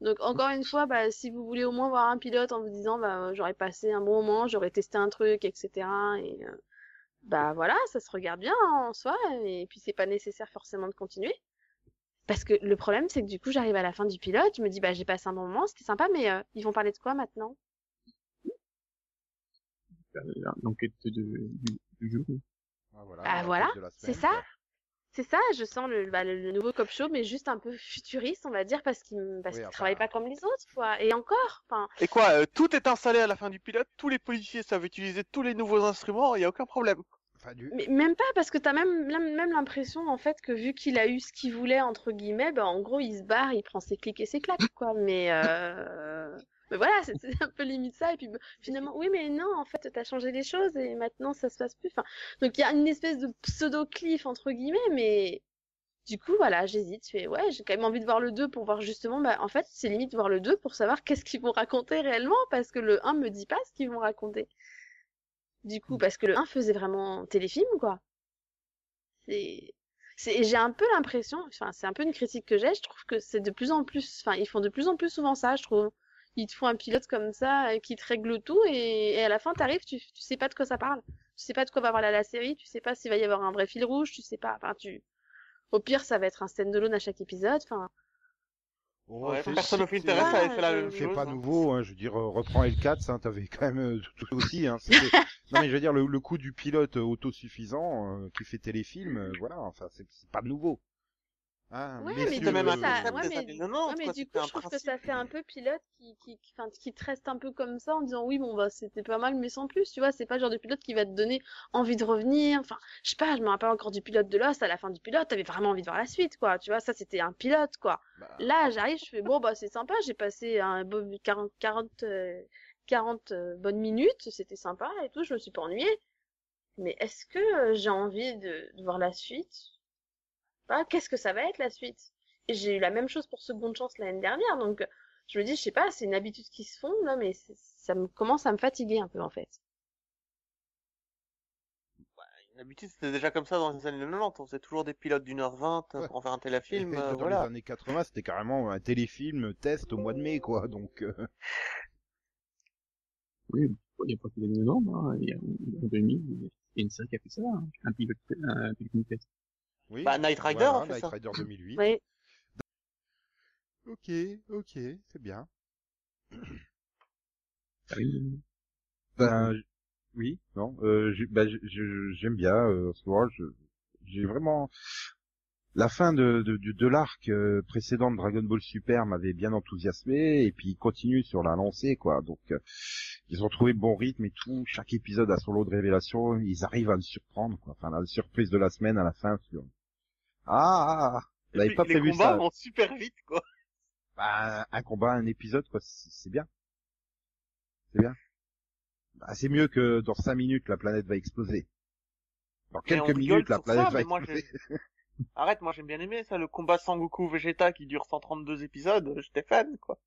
Donc encore une fois bah si vous voulez au moins voir un pilote en vous disant bah j'aurais passé un bon moment j'aurais testé un truc etc et euh, bah voilà ça se regarde bien en soi et puis c'est pas nécessaire forcément de continuer. Parce que le problème c'est que du coup j'arrive à la fin du pilote je me dis bah j'ai passé un bon moment c'était sympa mais euh, ils vont parler de quoi maintenant? Euh, L'enquête de, du, du jour. Ah, voilà, Ah, voilà, c'est ça. C'est ça, je sens le, bah, le, nouveau cop show, mais juste un peu futuriste, on va dire, parce qu'il parce Oui, qu'il enfin- travaille pas comme les autres, quoi. Et encore, enfin, Et quoi, euh, tout est installé à la fin du pilote, tous les policiers savent utiliser tous les nouveaux instruments, il y a aucun problème. Enfin, du... mais même pas, parce que t'as même, même, même l'impression, en fait, que vu qu'il a eu ce qu'il voulait, entre guillemets, bah, en gros, il se barre, il prend ses clics et ses claques, quoi. Mais, euh... mais voilà, c'est c'est un peu limite ça, et puis bah, finalement, oui, mais non, en fait, t'as changé les choses, et maintenant, ça se passe plus. Enfin, donc il y a une espèce de pseudo-cliff, entre guillemets, mais du coup, voilà, j'hésite. Je fais, ouais, j'ai quand même envie de voir le 2 pour voir justement, bah, en fait, c'est limite voir le 2 pour savoir qu'est-ce qu'ils vont raconter réellement, parce que le 1 me dit pas ce qu'ils vont raconter. Du coup, parce que le 1 faisait vraiment téléfilm, quoi. C'est, j'ai un peu l'impression, enfin, c'est un peu une critique que j'ai, je trouve que c'est de plus en plus, enfin, ils font de plus en plus souvent ça, je trouve. Ils te font un pilote comme ça, euh, qui te règle tout, et, et à la fin, t'arrives, tu, tu sais pas de quoi ça parle. Tu sais pas de quoi va parler la série, tu sais pas s'il va y avoir un vrai fil rouge, tu sais pas, enfin, tu, au pire, ça va être un stand-alone à chaque épisode. Enfin, Oh, Ouais, c'est- personne au Pinterest c'est- avait fait la C'est pas hein. nouveau, hein, je veux dire, euh, reprends L4, hein, t'avais quand même euh, tout tout aussi. Hein, non mais je veux dire, le, le coup du pilote euh, autosuffisant euh, qui fait téléfilm, euh, voilà, enfin c'est c'est pas nouveau. Hein, Ouais, mais même un ça- ouais, mais- années 90, ouais, mais quoi, du coup, je trouve que ça fait un peu pilote qui, qui, qui, enfin, qui te reste un peu comme ça en disant oui, bon, bah, c'était pas mal, mais sans plus, tu vois, c'est pas le genre de pilote qui va te donner envie de revenir. Enfin, je sais pas, je me rappelle encore du pilote de Lost, à la fin du pilote, t'avais vraiment envie de voir la suite, quoi, tu vois, ça, c'était un pilote, quoi. bah, Là, j'arrive, je fais bon, bah, c'est sympa, j'ai passé un bon 40, 40, euh, 40 euh, bonnes minutes, c'était sympa et tout, je me suis pas ennuyée. Mais est-ce que euh, j'ai envie de, de voir la suite? Bah, qu'est-ce que ça va être la suite? Et j'ai eu la même chose pour Seconde Chance l'année dernière, donc je me dis, je sais pas, c'est une habitude qui se fond, là, mais ça me commence à me fatiguer un peu, en fait. D'habitude, c'était déjà comme ça dans les années 90. On faisait toujours des pilotes d'une heure vingt pour en faire un téléfilm. euh, dans voilà. les années 80, c'était carrément un téléfilm test au mois de mai, quoi. Donc, euh, Oui, il n'y a pas que les années 90, hein. il y a, en 2000, il y a une série qui a fait ça, hein. un pilote, un téléfilm test. Oui. Bah, Knight Rider voilà, fait Knight ça. Rider 2008. Ouais. Ok, ok, c'est bien. Oui, Ben, oui, non, euh, ben, je- j'aime bien, euh, en ce moment, je, j'ai vraiment, la fin de, de, de, de l'arc euh, précédent de Dragon Ball Super m'avait bien enthousiasmé, et puis ils continuent sur la lancée, quoi, donc, euh, ils ont trouvé le bon rythme et tout, chaque épisode a son lot de révélations, ils arrivent à me surprendre, quoi, enfin, la surprise de la semaine à la fin, sur, ah, ah, ah, j'avais puis, pas les prévu combats ça, vont super vite, quoi. bah, un combat, un épisode, quoi, c'est bien. C'est bien. Bah, c'est mieux que dans cinq minutes, la planète va exploser. Dans Mais on quelques minutes, la planète ça, va moi, exploser. Arrête, moi j'aime bien aimé ça, le combat Sangoku Vegeta qui dure 132 épisodes, j'étais fan, quoi.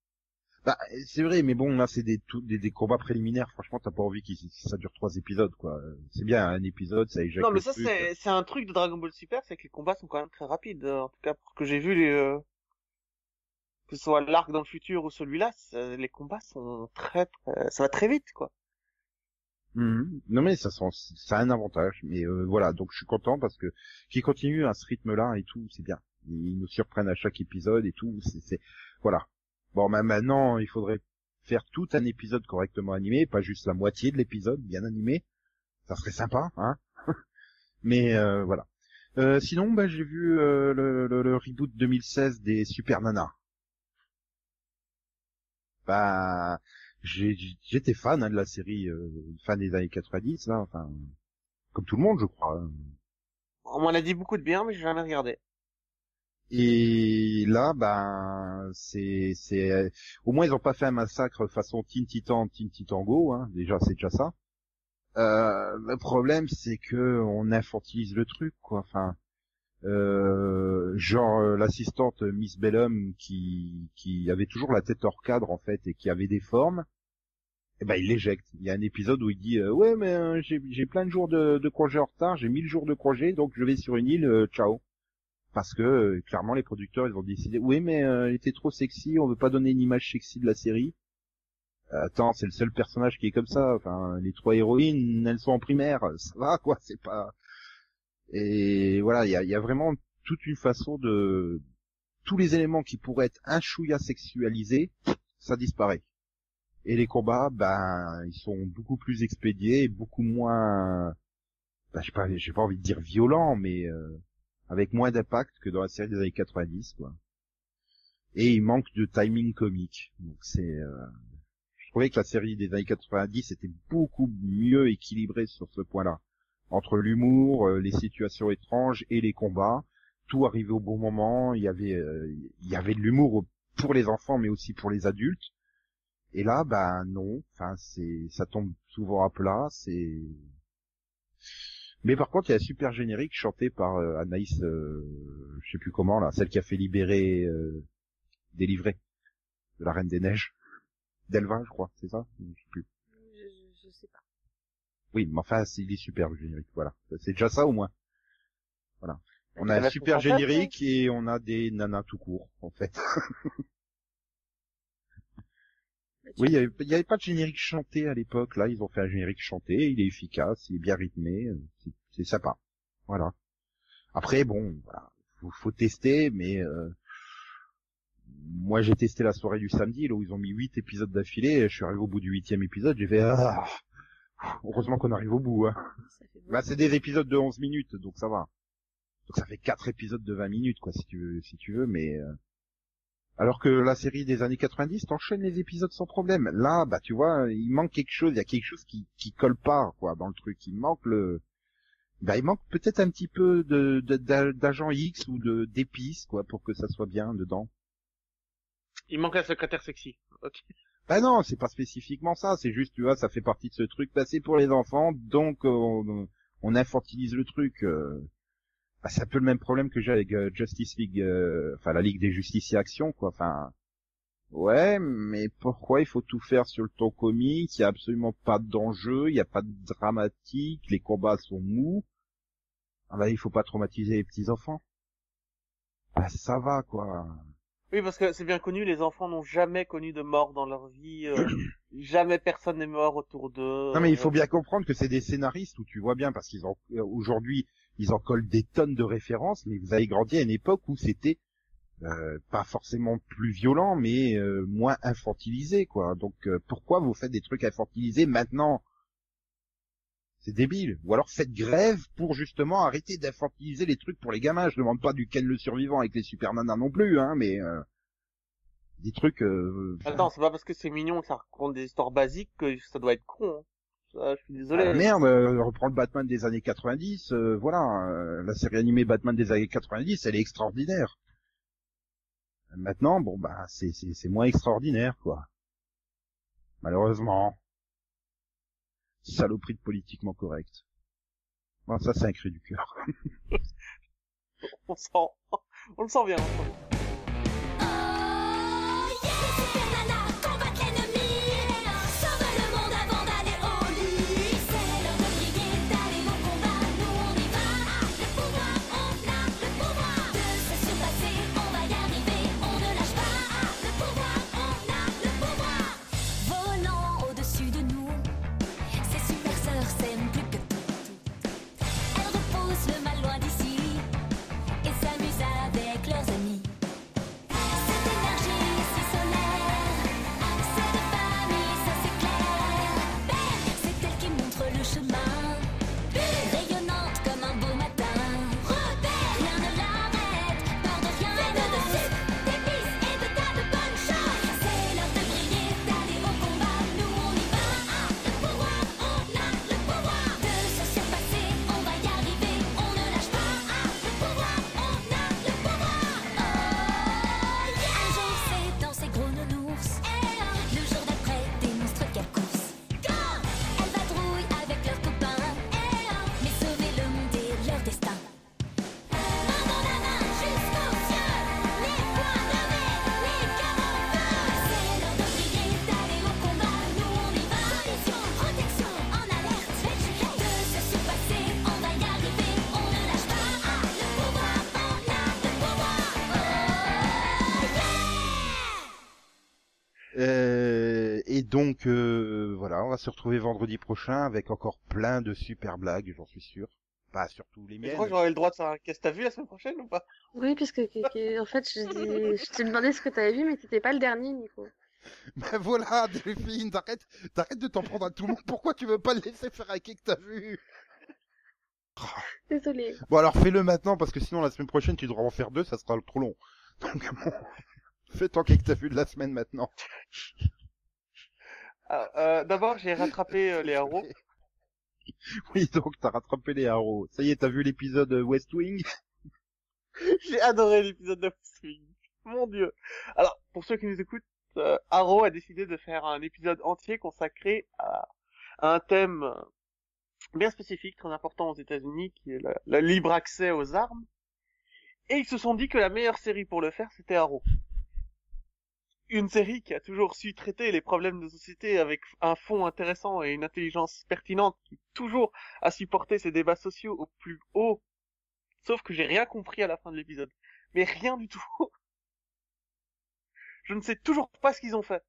Bah, c'est vrai, mais bon, là, c'est des, tout, des, des combats préliminaires. Franchement, t'as pas envie que ça dure trois épisodes, quoi. C'est bien un épisode, ça éjecte. Non, mais ça c'est c'est un truc de Dragon Ball Super, c'est que les combats sont quand même très rapides. En tout cas, pour que j'ai vu, les, euh, que ce soit l'arc dans le futur ou celui-là, les combats sont très, très, ça va très vite, quoi. Mhm. Non, mais ça, sent- ça a un avantage. Mais euh, voilà, donc je suis content parce que qu'ils continuent à ce rythme-là et tout, c'est bien. Ils nous surprennent à chaque épisode et tout. C'est, c'est- voilà. Bon, bah, maintenant, il faudrait faire tout un épisode correctement animé, pas juste la moitié de l'épisode bien animé. Ça serait sympa, hein. mais euh, voilà. Euh, sinon, bah, j'ai vu euh, le, le, le reboot 2016 des Super Nana. Bah, j'ai- j'étais fan hein, de la série, euh, fan des années 90, là, enfin, comme tout le monde, je crois. hein. On m'en a dit beaucoup de bien, mais j'ai jamais regardé. Et là, ben, c'est, c'est, au moins ils ont pas fait un massacre façon Teen Titan, Teen hein. Déjà, c'est déjà ça. Euh, le problème, c'est que on infantilise le truc, quoi. Enfin, euh, genre euh, l'assistante Miss Bellum qui, qui avait toujours la tête hors cadre en fait et qui avait des formes. Eh ben, il l'éjecte. Il y a un épisode où il dit euh, ouais mais euh, j'ai, j'ai plein de jours de, de congé en retard, j'ai 1000 jours de congé, donc je vais sur une île, euh, ciao parce que euh, clairement les producteurs ils ont décidé oui mais euh, elle était trop sexy on veut pas donner une image sexy de la série. Attends c'est le seul personnage qui est comme ça enfin les trois héroïnes elles sont en primaire ça va quoi c'est pas et voilà il y a, il y a vraiment toute une façon de tous les éléments qui pourraient être un chouïa sexualisés ça disparaît. Et les combats ben ils sont beaucoup plus expédiés beaucoup moins ben, j'ai pas j'ai pas envie de dire violents mais euh, avec moins d'impact que dans la série des années 90, quoi. Et il manque de timing comique. Donc c'est, euh, je trouvais que la série des années 90 était beaucoup mieux équilibrée sur ce point-là. Entre l'humour, euh, les situations étranges et les combats, tout arrivait au bon moment. Il y avait, euh, il y avait de l'humour pour les enfants, mais aussi pour les adultes. Et là, ben non. Enfin, c'est, ça tombe souvent à plat. C'est, mais par contre, il y a un super générique chanté par euh, Anaïs, euh, je sais plus comment là, celle qui a fait libérer, euh, délivrer de la Reine des Neiges, d'Elvin, je crois, c'est ça? Je sais plus. Je, je, je sais pas. Oui, mais enfin, c'est il est super le générique, voilà. C'est déjà ça au moins. Voilà. On a un super générique et on a des nanas tout court, en fait. Oui, il y avait, pas de générique chanté à l'époque. Là, ils ont fait un générique chanté. Il est efficace, il est bien rythmé. euh, c'est- sympa. Voilà. Après, bon, voilà, faut, faut tester, mais euh, moi, j'ai testé la soirée du samedi, là où ils ont mis huit épisodes d'affilée. Je suis arrivé au bout du huitième épisode, j'ai fait ah, heureusement qu'on arrive au bout. Hein. Bah, c'est des épisodes de 11 minutes, donc ça va. Donc ça fait quatre épisodes de 20 minutes, quoi, si tu veux, si tu veux, mais euh, alors que la série des années 90, t'enchaînes les épisodes sans problème. Là, bah tu vois, il manque quelque chose, il y a quelque chose qui qui colle pas, quoi, dans le truc. Il manque le, bah il manque peut-être un petit peu de de- d'a- d'agent X ou de d'épices, quoi, pour que ça soit bien dedans. Il manque la secrétaire sexy. Ok. Bah non, c'est pas spécifiquement ça, c'est juste, tu vois, ça fait partie de ce truc, bah c'est pour les enfants, donc on, on infantilise le truc. euh. Bah, c'est un peu le même problème que j'ai avec euh, Justice League, euh, enfin la Ligue des Justiciers Action, quoi. Enfin, ouais, mais pourquoi il faut tout faire sur le ton comique? Il y a absolument pas d'enjeu, il y a pas de dramatique, les combats sont mous. Ah bah il faut pas traumatiser les petits enfants. Ah ça va quoi. Oui, parce que c'est bien connu, les enfants n'ont jamais connu de mort dans leur vie. euh, jamais personne n'est mort autour d'eux. Non mais il faut bien comprendre que c'est des scénaristes où tu vois bien parce qu'ils ont euh, aujourd'hui ils en collent des tonnes de références, mais vous avez grandi à une époque où c'était euh, pas forcément plus violent, mais euh, moins infantilisé quoi. Donc euh, pourquoi vous faites des trucs infantilisés maintenant? C'est débile. Ou alors faites grève pour justement arrêter d'infantiliser les trucs pour les gamins. Je demande pas du Ken le survivant avec les super nanas non plus, hein, mais euh, des trucs. Euh, Attends, c'est pas parce que c'est mignon que ça raconte des histoires basiques que ça doit être con. hein. Ça, je suis désolé. Ah, merde, euh, reprends le Batman des années 90, euh, voilà, euh, la série animée Batman des années 90, elle est extraordinaire. Maintenant, bon bah c'est c'est c'est moins extraordinaire quoi. Malheureusement. Saloperie de politiquement correct. Bon, ça c'est un cri du cœur. On sent, on le sent bien. Donc euh, voilà, on va se retrouver vendredi prochain avec encore plein de super blagues, j'en suis sûr. Pas surtout les miennes. je crois que j'aurai le droit de savoir qu'est-ce que t'as vu la semaine prochaine ou pas? Oui, puisque que- que- en fait, je, dis- je t'ai demandé ce que t'avais vu, mais c'était pas le dernier, Nico. Ben voilà, Delphine, t'arrêtes, t'arrêtes de t'en prendre à tout le monde. Pourquoi tu veux pas le laisser faire hacker que t'as vu? Désolée. Bon alors fais-le maintenant parce que sinon la semaine prochaine tu devras en faire deux, ça sera trop long. Donc bon, fais ton que t'as vu de la semaine maintenant. Alors, euh, D'abord, j'ai rattrapé euh, les héros. Oui, donc t'as rattrapé les arrows. Ça y est, t'as vu l'épisode West Wing? J'ai adoré l'épisode de Swing. Mon dieu. Alors, pour ceux qui nous écoutent, euh, Arrow a décidé de faire un épisode entier consacré à, à un thème euh, bien spécifique, très important aux États-Unis, qui est le, le libre accès aux armes. Et ils se sont dit que la meilleure série pour le faire, c'était Arrow. Une série qui a toujours su traiter les problèmes de société avec un fond intéressant et une intelligence pertinente, qui toujours a supporté ces débats sociaux au plus haut Sauf que j'ai rien compris à la fin de l'épisode. Mais rien du tout. Je ne sais toujours pas ce qu'ils ont fait.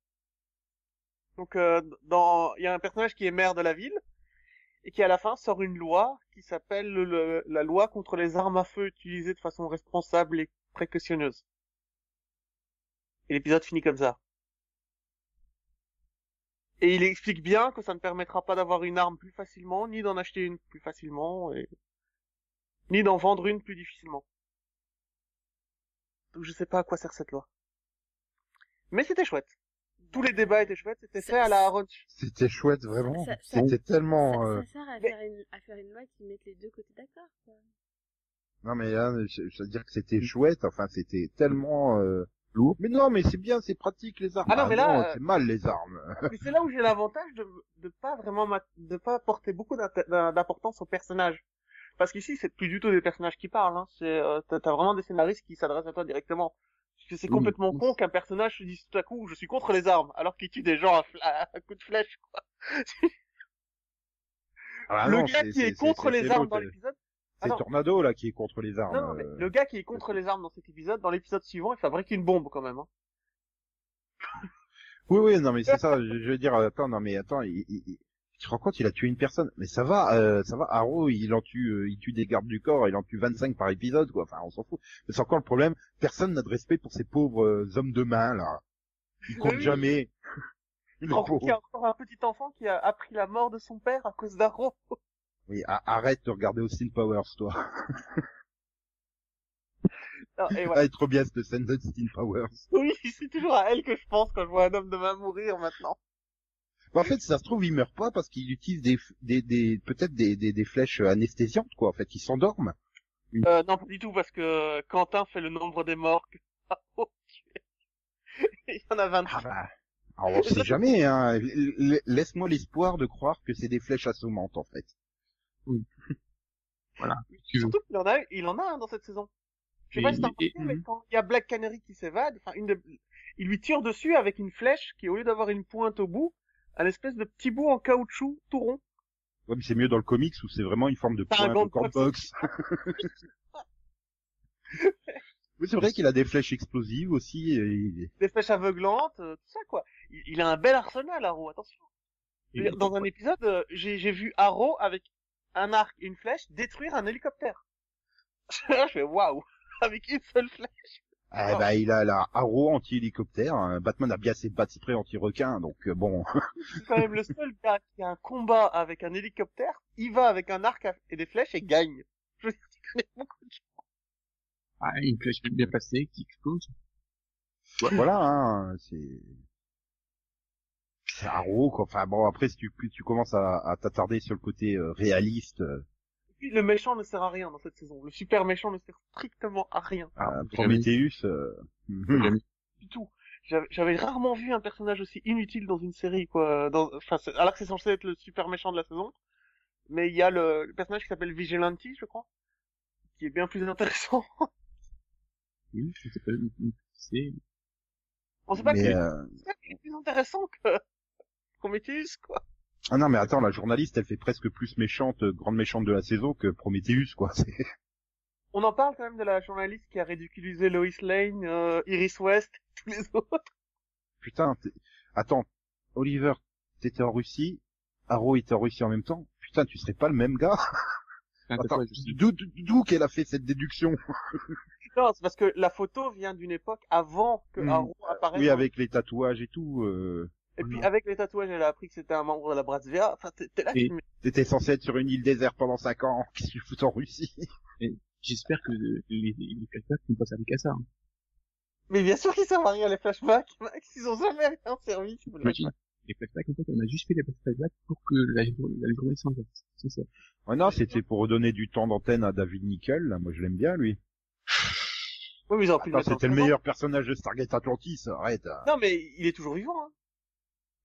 Donc, euh, dans, il y a un personnage qui est maire de la ville et qui à la fin sort une loi qui s'appelle le- le- la loi contre les armes à feu utilisées de façon responsable et précautionneuse. Et l'épisode finit comme ça. Et il explique bien que ça ne permettra pas d'avoir une arme plus facilement, ni d'en acheter une plus facilement, et ni d'en vendre une plus difficilement. Donc je sais pas à quoi sert cette loi. Mais c'était chouette. Tous les débats étaient chouettes, c'était fait à la Aaron. C'était chouette vraiment. Ça- ça- C'était tellement. Ça, euh, ça sert à mais- faire, une, à faire une loi qui mette les deux côtés d'accord. Non mais là, je, je veux dire que c'était chouette. Enfin, c'était tellement euh, lourd. Mais non, mais c'est bien, c'est pratique les armes. Ah non, mais là, euh, c'est mal les armes. Mais c'est là où j'ai l'avantage de, de pas vraiment ma- de pas porter beaucoup d'importance aux personnages. Parce qu'ici, c'est plus du tout des personnages qui parlent, hein. C'est, euh, t'as vraiment des scénaristes qui s'adressent à toi directement. Parce que c'est Oui. complètement con qu'un personnage se dise tout à coup, je suis contre les armes, alors qu'il tue des gens à, fla- à coup de flèche, quoi. Ah le non, gars qui est contre les armes dans l'épisode, C'est Ah. Tornado là qui est contre les armes. non, non, mais euh. le gars qui est contre les armes dans cet épisode, dans l'épisode suivant, il fabrique une bombe quand même, hein. Oui, oui, non, mais c'est ça. Je, je veux dire, attends, non, mais attends, il, il, il- tu te rends compte, il a tué une personne. Mais ça va, euh, ça va. Arrow, il en tue, euh, il tue des gardes du corps, il en tue 25 par épisode, quoi. Enfin, on s'en fout. Mais c'est encore le problème. Personne n'a de respect pour ces pauvres euh, hommes de main là. Ils comptent Oui. jamais. Qu'il y a encore un petit enfant qui a appris la mort de son père à cause d'Arrow. Oui, arrête de regarder Austin Powers, toi. Non, et voilà. Ah, trop bien cette scène d'Austin Powers. Oui, c'est toujours à elle que je pense quand je vois un homme de main mourir maintenant. En fait, si ça se trouve, il meurt pas parce qu'il utilise des, des, des peut-être des, des, des flèches anesthésiantes, quoi. En fait, il s'endorme. Euh, non, pas du tout, parce que Quentin fait le nombre des morts tue. Il y en a 25. Ah bah, alors, on sait jamais, hein. Laisse-moi l'espoir de croire que c'est des flèches assommantes, en fait. Tu veux. Surtout qu'il en a, il en a un dans cette saison. Je sais Et- pas si t'as remarqué, mais mhm. quand il y a Black Canary qui s'évade, enfin, une de... il lui tire dessus avec une flèche qui, au lieu d'avoir une pointe au bout, un espèce de petit bout en caoutchouc tout rond. Ouais, mais c'est mieux dans le comics où c'est vraiment une forme de pointe de cornbox. Oui, c'est vrai qu'il a des flèches explosives aussi. et des flèches aveuglantes, euh, tout ça quoi. Il, il a un bel arsenal, Arrow, attention. Dans un épisode, euh, j'ai j'ai vu Arrow avec un arc une flèche détruire un hélicoptère. Je fais waouh, avec une seule flèche. Ah, bah, il a la Arrow anti-hélicoptère. hein. Batman a bien ses bat spray anti-requin, donc euh, bon. C'est quand même le seul gars qui a un combat avec un hélicoptère, il va avec un arc et des flèches et gagne. Je veux dire, tu connais beaucoup de gens. Ah, une flèche bien placée qui explose. voilà, hein, c'est... C'est Arrow, quoi. Enfin, bon, après, si tu, tu commences à, à t'attarder sur le côté euh, réaliste, euh, Et puis, le méchant ne sert à rien dans cette saison. Le super méchant ne sert strictement à rien. Ah, euh, jamais. Prometheus... euh. Jamais. Du tout. J'avais j'avais rarement vu un personnage aussi inutile dans une série, quoi. Dans, enfin, alors que c'est censé être le super méchant de la saison. Mais il y a le, le personnage qui s'appelle Vigilante, je crois. Qui est bien plus intéressant. Oui, je sais pas, c'est, On sait pas Mais, que euh, c'est plus intéressant que Prometheus, quoi. Ah non, mais attends, la journaliste, elle fait presque plus méchante, euh, grande méchante de la saison que Prometheus, quoi. On en parle quand même de la journaliste qui a ridiculisé Lois Lane, euh, Iris West, tous les autres. Putain, attends, Oliver, t'étais en Russie, Arrow était en Russie en même temps. Putain, tu serais pas le même gars d'où qu'elle a fait cette déduction? Non, c'est parce que la photo vient d'une époque avant que Hmm. Arrow apparaisse. Oui, avec les tatouages et tout. Euh... Et puis avec les tatouages, elle a appris que c'était un membre de la Bratsvia. Enfin, t'es là, Et- tu me- T'étais censé être sur une île déserte pendant 5 ans. Qu'est-ce que tu fous en Russie? J'espère que les, flashbacks n'ont pas servi qu'à ça. hein. Mais bien sûr qu'ils servent à rien les flashbacks, Max. Ils ont jamais rien servi. Imagine, les flashbacks, en fait, on a juste fait les flashbacks pour que la, la journée. C'est ça. Ouais, non, c'était pour redonner du temps d'antenne à David Nickel. Là, moi, je l'aime bien, lui. Oui, mais ils pu dans c'était le meilleur personnage de Stargate Atlantis. Arrête. Non, mais il est toujours vivant. Hein.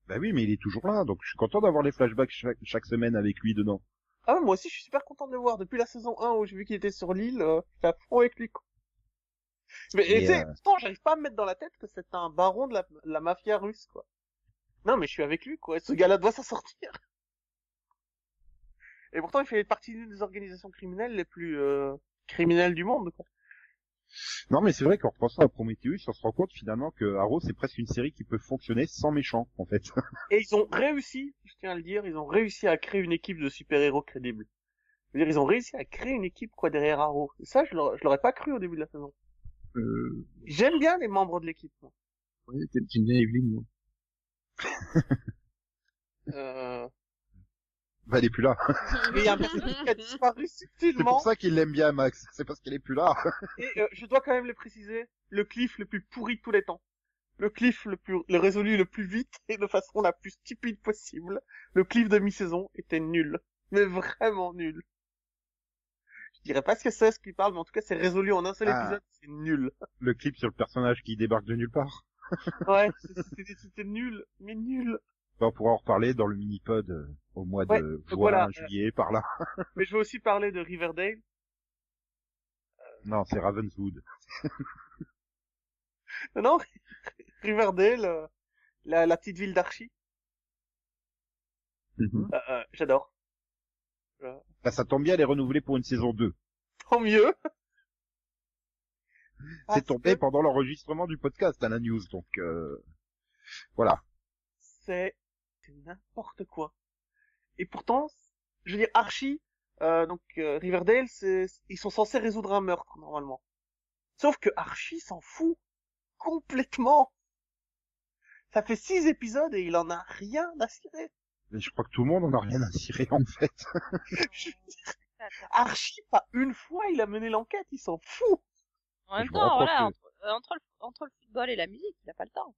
Bah oui, mais il est toujours là. Donc, je suis content d'avoir les flashbacks chaque, chaque semaine avec lui dedans. Ah ouais, moi aussi, je suis super content de le voir. Depuis la saison 1 où j'ai vu qu'il était sur l'île, euh, à fond avec lui. Mais et sais, euh, pourtant, j'arrive pas à me mettre dans la tête que c'est un baron de la, la mafia russe, quoi. Non, mais je suis avec lui, quoi. Ce gars-là doit s'en sortir. Et pourtant, il fait partie d'une des organisations criminelles les plus euh, criminelles du monde, quoi. Non, mais c'est vrai qu'en repensant à Prometheus, on se rend compte finalement que Arrow, c'est presque une série qui peut fonctionner sans méchant, en fait. Et ils ont réussi, je tiens à le dire, ils ont réussi à créer une équipe de super-héros crédibles. Je veux dire, ils ont réussi à créer une équipe, quoi, derrière Arrow. Et ça, je l'aurais pas cru au début de la saison. Euh, J'aime bien les membres de l'équipe, ouais, j'aime bien Evelyn, moi. Euh... bah, elle est plus là. Mais il y a un personnage qui a disparu C'est subtilement. pour ça qu'il l'aime bien, Max. C'est parce qu'elle est plus là. Et euh, je dois quand même le préciser, le cliff le plus pourri de tous les temps. Le cliff le plus, le résolu le plus vite et de façon la plus stupide possible. Le cliff de mi-saison était nul. Mais vraiment nul. Je dirais pas ce que c'est ce qu'il parle, mais en tout cas c'est résolu en un seul Ah. épisode, c'est nul. Le clip sur le personnage qui débarque de nulle part. Ouais, c'était nul, mais nul. On pourra en reparler dans le mini-pod euh, au mois Ouais, de juin, voilà. juillet, par là. Mais je veux aussi parler de Riverdale. Non, c'est Ravenswood. Non, non, Riverdale, euh, la, la petite ville d'Archie. Mhm. Euh, euh, J'adore. Bah, ça tombe bien, elle est renouvelée pour une saison 2. Tant mieux. C'est tombé que pendant l'enregistrement du podcast à la news, donc euh, voilà. C'est c'est n'importe quoi. Et pourtant, je veux dire, Archie, euh, donc euh, Riverdale, c'est ils sont censés résoudre un meurtre normalement. Sauf que Archie s'en fout complètement. Ça fait six épisodes et il en a rien à cirer. Mais je crois que tout le monde en a rien à cirer en fait. Je veux dire, Archie, pas une fois, il a mené l'enquête, il s'en fout. En même temps, voilà, que- entre, euh, entre, le, entre le football et la musique, il a pas le temps.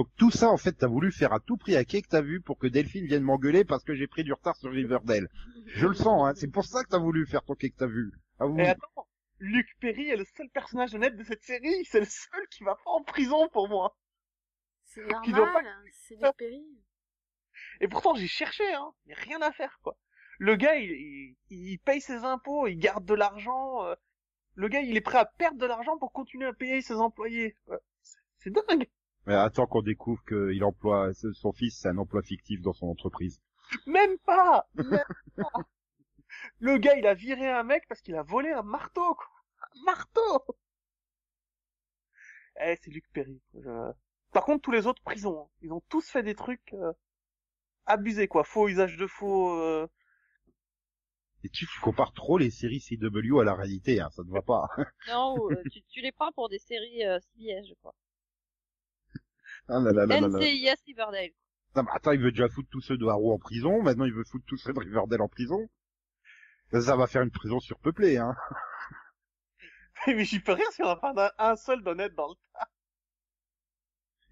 Donc tout ça en fait t'as voulu faire à tout prix à qui que t'as vu pour que Delphine vienne m'engueuler parce que j'ai pris du retard sur Riverdale. Je le sens, hein. c'est pour ça que t'as voulu faire ton quai que t'as vu. À vous. Et attends, Luc Perry est le seul personnage honnête de cette série, c'est le seul qui va pas en prison pour moi. C'est normal, hein, c'est du péri. Et pourtant, j'ai cherché, hein. Il y a rien à faire, quoi. Le gars, il, il, il paye ses impôts, il garde de l'argent. euh, Le gars, il est prêt à perdre de l'argent pour continuer à payer ses employés. C'est dingue. Mais attends qu'on découvre qu'il emploie son fils, c'est un emploi fictif dans son entreprise. Même pas. Même pas. Le gars, il a viré un mec parce qu'il a volé un marteau, quoi. Un marteau. Eh, c'est Luc Perry. Je- Par contre, tous les autres prisons, hein. ils ont tous fait des trucs euh, abusés, quoi. Faux usage de faux. euh, Et tu compares trop les séries CW à la réalité, hein, ça ne va pas. Non, euh, tu, tu les prends pour des séries euh, CBS, je crois. Ah là là là là là. NCIS Riverdale. Non, mais attends, il veut déjà foutre tous ceux de Harrow en prison, maintenant il veut foutre tous ceux de Riverdale en prison. Ça, va faire une prison surpeuplée, hein. Mais j'y peux rien s'il y en a pas un seul d'honnête dans le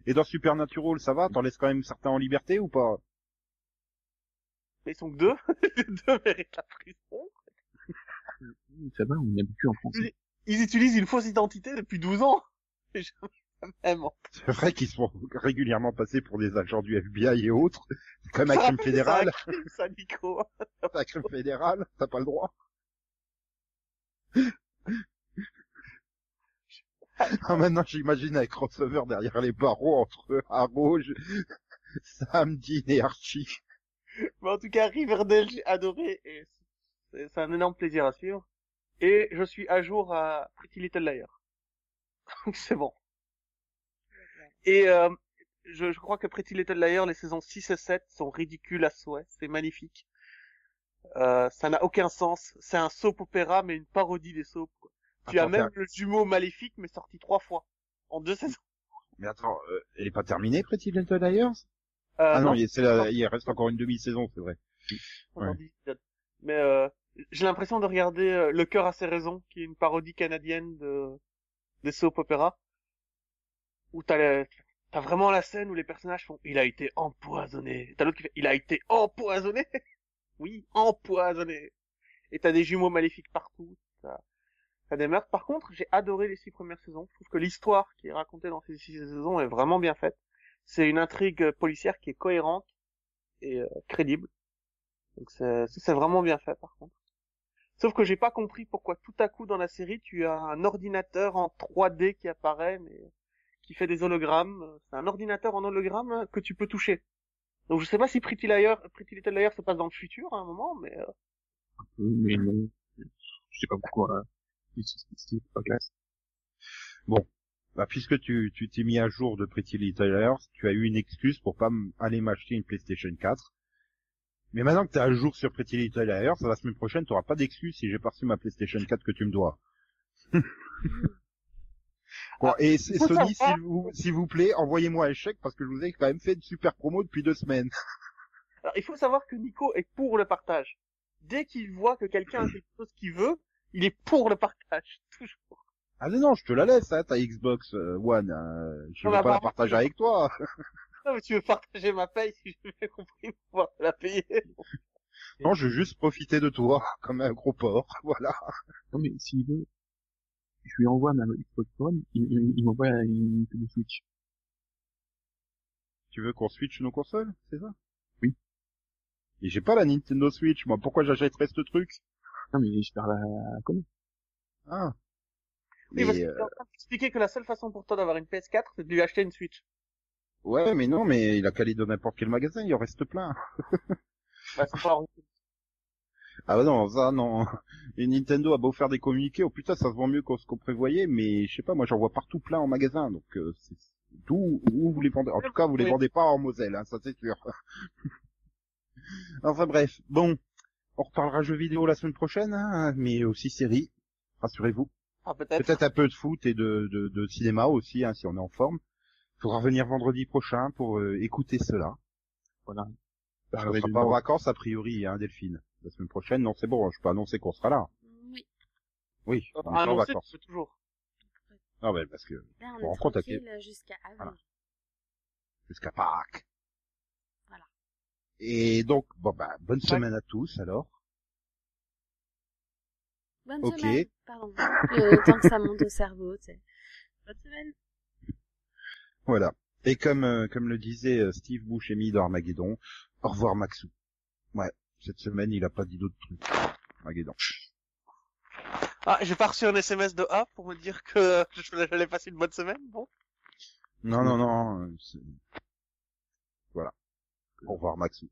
Et dans Supernatural, ça va? T'en laisses quand même certains en liberté ou pas? Mais ils sont que deux. Les deux méritent la prison. Ça va, on est habitué en France. Ils utilisent une fausse identité depuis 12 ans. Vraiment. C'est vrai qu'ils sont régulièrement passés pour des agents du FBI et autres. C'est quand même un crime fédéral. ça, un crime, ça, Nico. C'est un crime fédéral, t'as pas le droit. Ah, maintenant j'imagine un crossover derrière les barreaux entre Arrow, Sam, Dean et Archie. Mais en tout cas, Riverdale, j'ai adoré et c'est c'est un énorme plaisir à suivre. Et je suis à jour à Pretty Little Liars. Donc c'est bon. Et euh, je, je crois que Pretty Little Liars, les saisons 6 et 7 sont ridicules à souhait. C'est magnifique. Euh, ça n'a aucun sens. C'est un soap opéra, mais une parodie des soaps. Quoi. tu as même le jumeau maléfique, mais sorti trois fois. En deux saisons. Mais attends, euh, elle est pas terminée, Pretty Little Liars? Euh, Ah non, non, il, la- il reste encore une demi-saison, c'est vrai. ouais. Mais euh, j'ai l'impression de regarder euh, Le cœur a ses raisons, qui est une parodie canadienne de des soap opéra. Où t'as les- t'as vraiment la scène où les personnages font il a été empoisonné. T'as l'autre qui fait il a été empoisonné. oui, empoisonné. Et t'as des jumeaux maléfiques partout. T'as des meurtres. Par contre, j'ai adoré les six premières saisons. Je trouve que l'histoire qui est racontée dans ces six saisons est vraiment bien faite. C'est une intrigue policière qui est cohérente et euh, crédible. Donc c'est c'est vraiment bien fait par contre. Sauf que j'ai pas compris pourquoi tout à coup dans la série tu as un ordinateur en 3D qui apparaît mais qui fait des hologrammes. C'est un ordinateur en hologramme hein, que tu peux toucher. Donc je sais pas si Pretty Liar, Pretty Little Liars se passe dans le futur à un moment, mais euh, Mais non. Je sais pas pourquoi. C'est- pas classe. Bah, puisque tu tu t'es mis à jour de Pretty Little Liars, tu as eu une excuse pour pas aller m'acheter une PlayStation 4. Mais maintenant que t'es à jour sur Pretty Little Liars, la semaine prochaine, t'auras pas d'excuse si j'ai pas reçu ma PlayStation 4 que tu me dois. Bon, et Sony, s'il vous, s'il vous plaît, envoyez-moi un chèque parce que je vous ai quand même fait une super promo depuis deux semaines. alors, il faut savoir que Nico est pour le partage. Dès qu'il voit que quelqu'un a quelque chose qu'il veut, il est pour le partage toujours. Ah mais non, je te la laisse, hein, ta Xbox euh, One. hein. Je Non, veux pas la partager avec toi. Non, mais tu veux partager ma paye si j'ai bien compris pour pouvoir la payer. Non, je veux juste profiter de toi comme un gros porc. Voilà. Non mais s'il veut, je lui envoie ma Xbox One, il, il, il m'envoie une Nintendo Switch. Tu veux qu'on switch nos consoles, c'est ça? Oui. Et j'ai pas la Nintendo Switch, moi. Pourquoi j'achèterais ce truc? Non mais j'espère la connaître. Ah. Oui, Mais, parce que euh, t'es en train d'expliquer que la seule façon pour toi d'avoir une PS4, c'est de lui acheter une Switch. ouais, mais non, mais il a qu'à aller dans n'importe quel magasin, il en reste plein. Bah, c'est pas Ah bah non, ça non. Et Nintendo a beau faire des communiqués, oh putain, ça se vend mieux que ce qu'on prévoyait, mais je sais pas, moi j'en vois partout plein en magasin, donc euh, c'est d'où où vous les vendez. En tout cas, vous les vendez pas en Moselle, hein, ça c'est sûr. enfin bref, bon, on reparlera jeux vidéo la semaine prochaine, hein, mais aussi séries, rassurez-vous. Ah, peut-être. Peut-être un peu de foot et de, de, de cinéma aussi, hein, si on est en forme. Faudra revenir vendredi prochain pour euh, écouter cela. Voilà. J'arriverai sera de pas en vacances a priori, hein, Delphine. La semaine prochaine, non, c'est bon, je peux annoncer qu'on sera là. Oui. Oui, Euh, on est en vacances. toujours. Ah ouais, parce que Là, on Bon, est tranquille jusqu'à avril. Voilà. jusqu'à Pâques. Voilà. Et donc, bon bah, bonne semaine à tous alors. Bonne Ok. semaine. Pardon. Le temps que ça monte au cerveau, tu sais. Bonne semaine. Voilà. Et comme euh, comme le disait euh, Steve Buscemi dans Armageddon, au revoir Maxou. Ouais, cette semaine il a pas dit d'autres trucs. Ah, j'ai pas reçu un SMS de A pour me dire que je- j'allais passer une bonne semaine, bon. Non non non. euh, Voilà. Au revoir Maxou.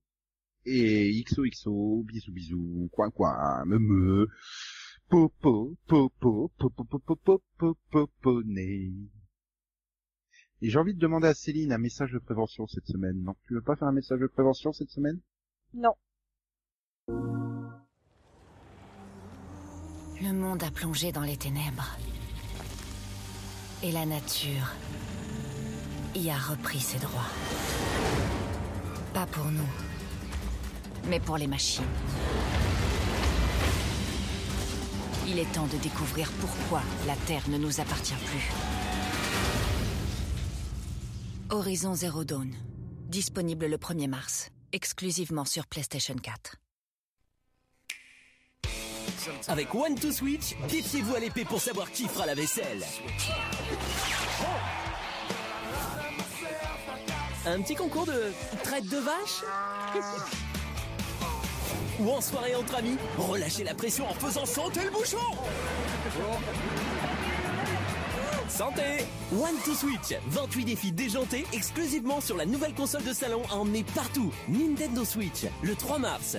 Et XOXO, bisous bisous, coin coin, me me, popo, popo, popo, popo, popo, poponné. Et j'ai envie de demander à Céline un message de prévention cette semaine. Non, tu veux pas faire un message de prévention cette semaine Non. Le monde a plongé dans les ténèbres. Et la nature y a repris ses droits. Pas pour nous, mais pour les machines. Il est temps de découvrir pourquoi la Terre ne nous appartient plus. Horizon Zero Dawn. Disponible le 1er mars. Exclusivement sur PlayStation 4. Avec One to Switch, défiez-vous à l'épée pour savoir qui fera la vaisselle. Un petit concours de traite de vache Ou en soirée entre amis, relâchez la pression en faisant sauter le bouchon Santé One to Switch, 28 défis déjantés exclusivement sur la nouvelle console de salon à emmener partout. Nintendo Switch, le 3 mars.